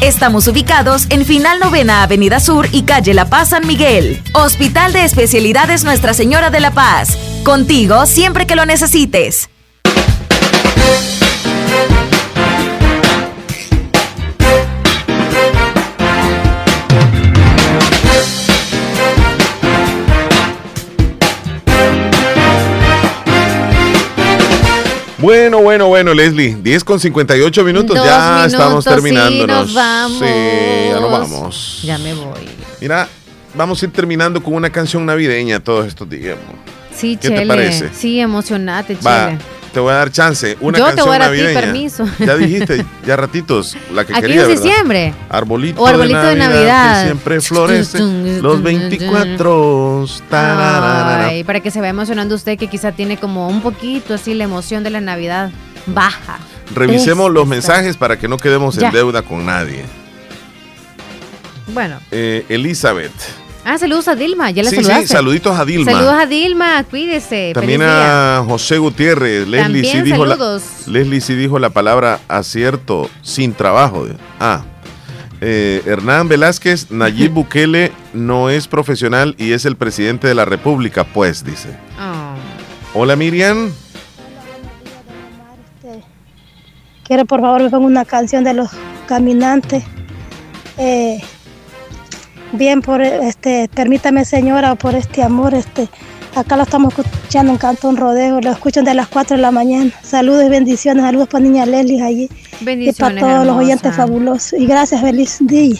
Estamos ubicados en Final Novena Avenida Sur y Calle La Paz San Miguel. Hospital de Especialidades Nuestra Señora de la Paz. Contigo siempre que lo necesites. Bueno, bueno, bueno, Leslie. 10 con 58 minutos. Dos ya minutos, estamos sí, terminándonos. nos vamos. Sí, ya nos vamos. Ya me voy. Mira, vamos a ir terminando con una canción navideña todos estos días. Sí, ¿Qué Chele. te parece? Sí, emocionate, Va, Chele. Te voy a dar chance. Una Yo te canción voy a dar a ti navideña. permiso. Ya dijiste, ya ratitos, la que Aquí quería, ¿verdad? diciembre. Arbolito, O arbolito de Navidad. Que siempre florece los 24. tararara. Ay, para que se vaya emocionando usted que quizá tiene como un poquito así la emoción de la Navidad baja. Revisemos Es- los mensajes para que no quedemos Ya. en deuda con nadie. Bueno. Eh, Elizabeth. Ah, saludos a Dilma, ya la sí, saludaste. sí, saluditos a Dilma. Saludos a Dilma, cuídese. También a José Gutiérrez. Leslie También sí, dijo la. Leslie sí dijo la palabra acierto sin trabajo. Ah. Eh, Hernán Velázquez, Nayib [laughs] Bukele no es profesional y es el presidente de la República, pues, dice. Oh. Hola Miriam. Quiero por favor me ponga una canción de los caminantes. Eh, bien por este, permítame señora por este amor, este, acá lo estamos escuchando en Cantón Rodeo, lo escuchan de las 4 de la mañana. Saludos y bendiciones, saludos para niña Leslie allí. Y para Bendiciones, todos los oyentes fabulosos. Y gracias, feliz día.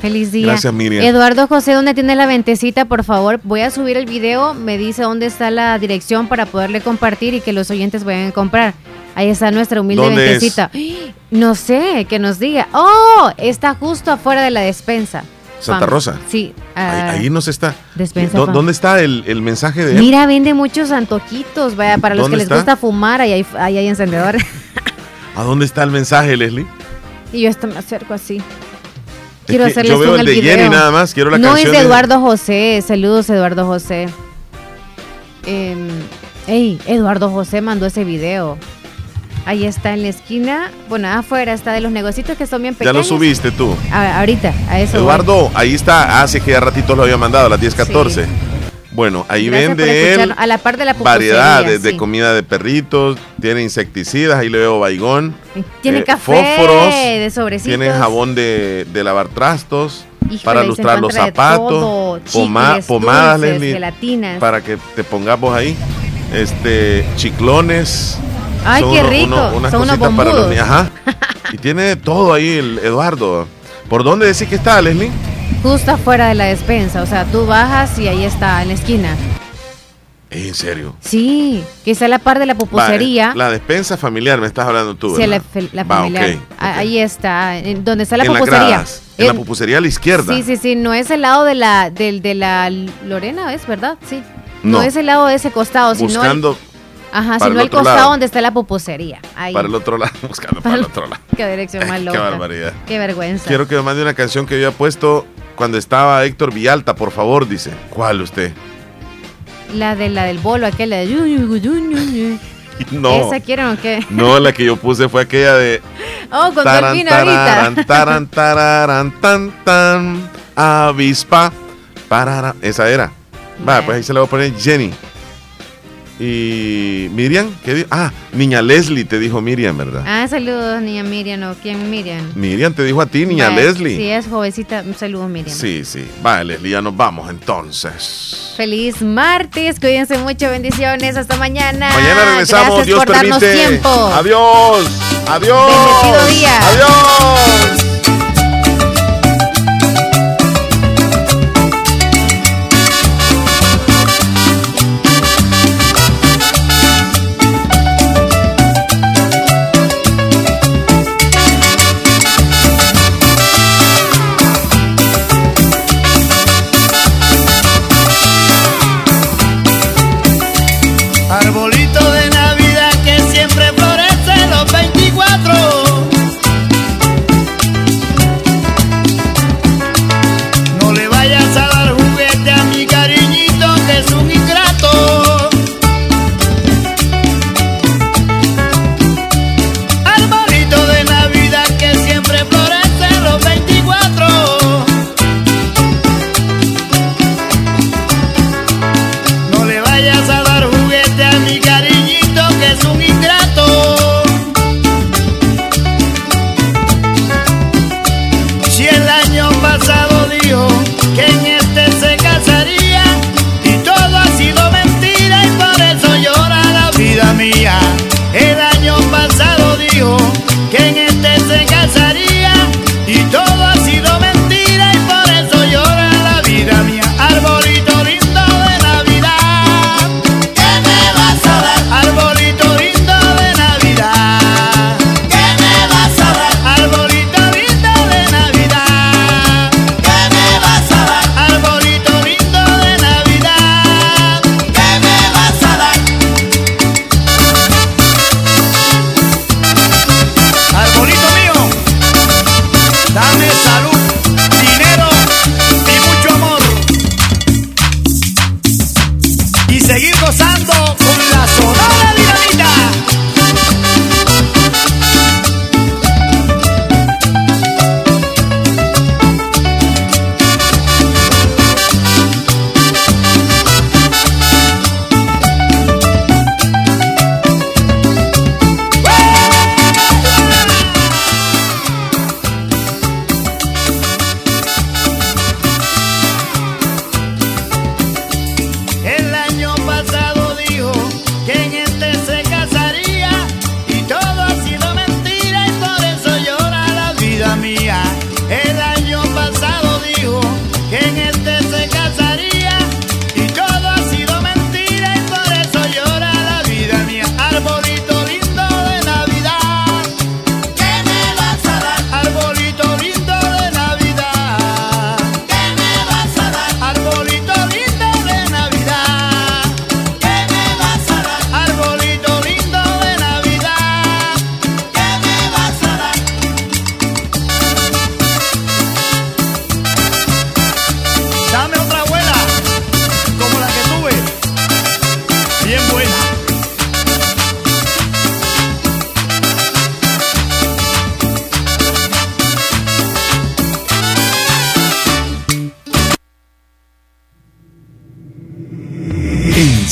Feliz día. Gracias, Miriam. Eduardo José, ¿dónde tiene la ventecita? Por favor, voy a subir el video. Me dice dónde está la dirección para poderle compartir y que los oyentes vayan a comprar. Ahí está nuestra humilde ¿Dónde es? ventecita. [gasps] No sé, que nos diga. ¡Oh! Está justo afuera de la despensa. Santa Rosa. Sí. Ahí, ah, ahí nos está. Despensa ¿Dó- Fam- ¿Dónde está el, el mensaje de él? Mira, vende muchos antojitos, vaya, para los que ¿Dónde les gusta fumar, ahí hay, ahí hay encendedor. [laughs] ¿A dónde está el mensaje, Leslie? y yo me acerco así. Quiero Es que hacerles yo veo un el de video. Jenny nada más, quiero la no canción es de Eduardo José. Saludos, Eduardo José. Ey, Eduardo José mandó ese video. Ahí está en la esquina. Bueno, afuera está de los negocios que son bien Ya pequeños. lo subiste tú. A- ahorita, a eso. voy. Eduardo, ahí está. Hace que ya ratito lo había mandado a las 10:14. Bueno, ahí Gracias vende él. A la par de la variedades de sí. comida de perritos, tiene insecticidas, ahí le veo baigón. Tiene eh, café fósforos, de sobrecitos. tiene jabón de, de lavar trastos Híjole, para lustrar los zapatos, poma- chicles, pomadas, dulces, Leslie, gelatinas. para que te pongamos ahí, este, chiclones. Ay, qué uno- rico, uno- unas son unos para los bombudos. niños. Ajá. [laughs] Y tiene todo ahí el Eduardo. ¿Por dónde decís que está, Leslie? Justo afuera de la despensa. O sea, tú bajas y ahí está, en la esquina. ¿En serio? Sí, que está a la par de la pupusería. Va, la despensa familiar me estás hablando tú, Sí, la, la Va, familiar. Ah, Ahí está, en donde está la en pupusería. gradas, en la pupusería a la izquierda. Sí, sí, sí, no es el lado de la, del, de la Lorena, ¿es verdad? Sí. No, No. es el lado de ese costado, sino Buscando ajá, sino el costado lado. donde está la pupusería. Ahí. para el otro lado, [laughs] buscando para el otro lado. [laughs] Qué dirección más [laughs] Qué loca. barbaridad. Qué vergüenza. Quiero que me mande una canción que había puesto cuando estaba Héctor Villalta, por favor, dice. ¿Cuál usted? La de la del bolo, aquella de. No. ¿Esa quieren o qué? No, la que yo puse fue aquella de Oh, con Taran, Delfín tararan, ahorita. taran, tan, tan, avispa, parara. Esa era. Va, pues ahí se la voy a poner Jenny. Y Miriam, ¿qué dijo? Ah, niña Leslie te dijo Miriam, ¿verdad? Ah, saludos, niña Miriam, ¿o quién Miriam? Miriam te dijo a ti, niña Leslie. Sí, es jovencita. Saludos, Miriam. Sí, sí. Vale, Leslie, ya nos vamos entonces. Feliz martes, cuídense mucho, bendiciones, hasta mañana. Mañana regresamos, Gracias Dios por darnos permite. tiempo. Adiós. Adiós. Bendecido día. Adiós.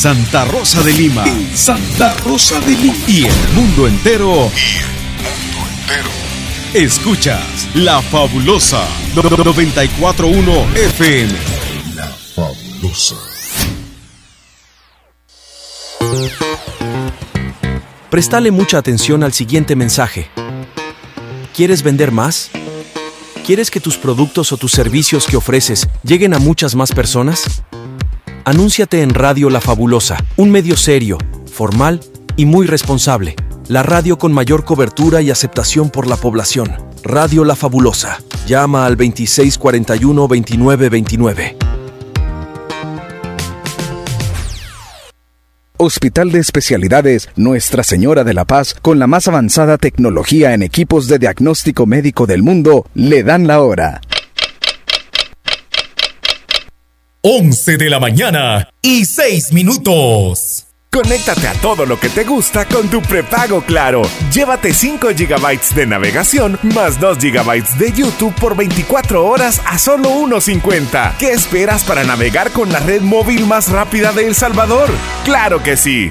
Santa Rosa de Lima. Santa Rosa de Lima. Y el mundo entero. Escuchas La Fabulosa 941 FM. La Fabulosa. Prestale mucha atención al siguiente mensaje. ¿Quieres vender más? ¿Quieres que tus productos o tus servicios que ofreces lleguen a muchas más personas? Anúnciate en Radio La Fabulosa, un medio serio, formal y muy responsable. La radio con mayor cobertura y aceptación por la población. Radio La Fabulosa. Llama al 2641-2929. Hospital de Especialidades Nuestra Señora de la Paz, con la más avanzada tecnología en equipos de diagnóstico médico del mundo, le dan la hora. 11 de la mañana y 6 minutos. Conéctate a todo lo que te gusta con tu prepago Claro. Llévate 5 GB de navegación más 2 GB de YouTube por 24 horas a solo 1.50. ¿Qué esperas para navegar con la red móvil más rápida de El Salvador? ¡Claro que sí!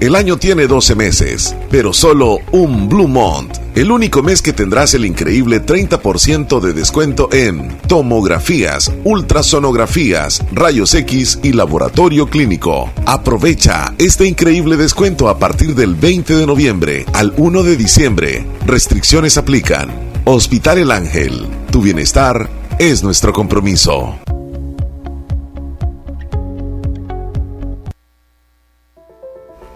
El año tiene 12 meses, pero solo un Blue Month. El único mes que tendrás el increíble 30% de descuento en tomografías, ultrasonografías, rayos X y laboratorio clínico. Aprovecha este increíble descuento a partir del 20 de noviembre al 1 de diciembre. Restricciones aplican. Hospital El Ángel. Tu bienestar es nuestro compromiso.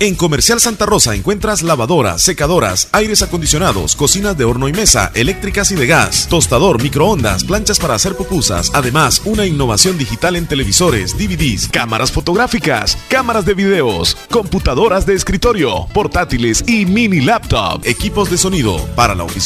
En Comercial Santa Rosa encuentras lavadoras, secadoras, aires acondicionados, cocinas de horno y mesa, eléctricas y de gas, tostador, microondas, planchas para hacer pupusas. Además, una innovación digital en televisores, DVDs, cámaras fotográficas, cámaras de videos, computadoras de escritorio, portátiles y mini laptop, equipos de sonido para la oficina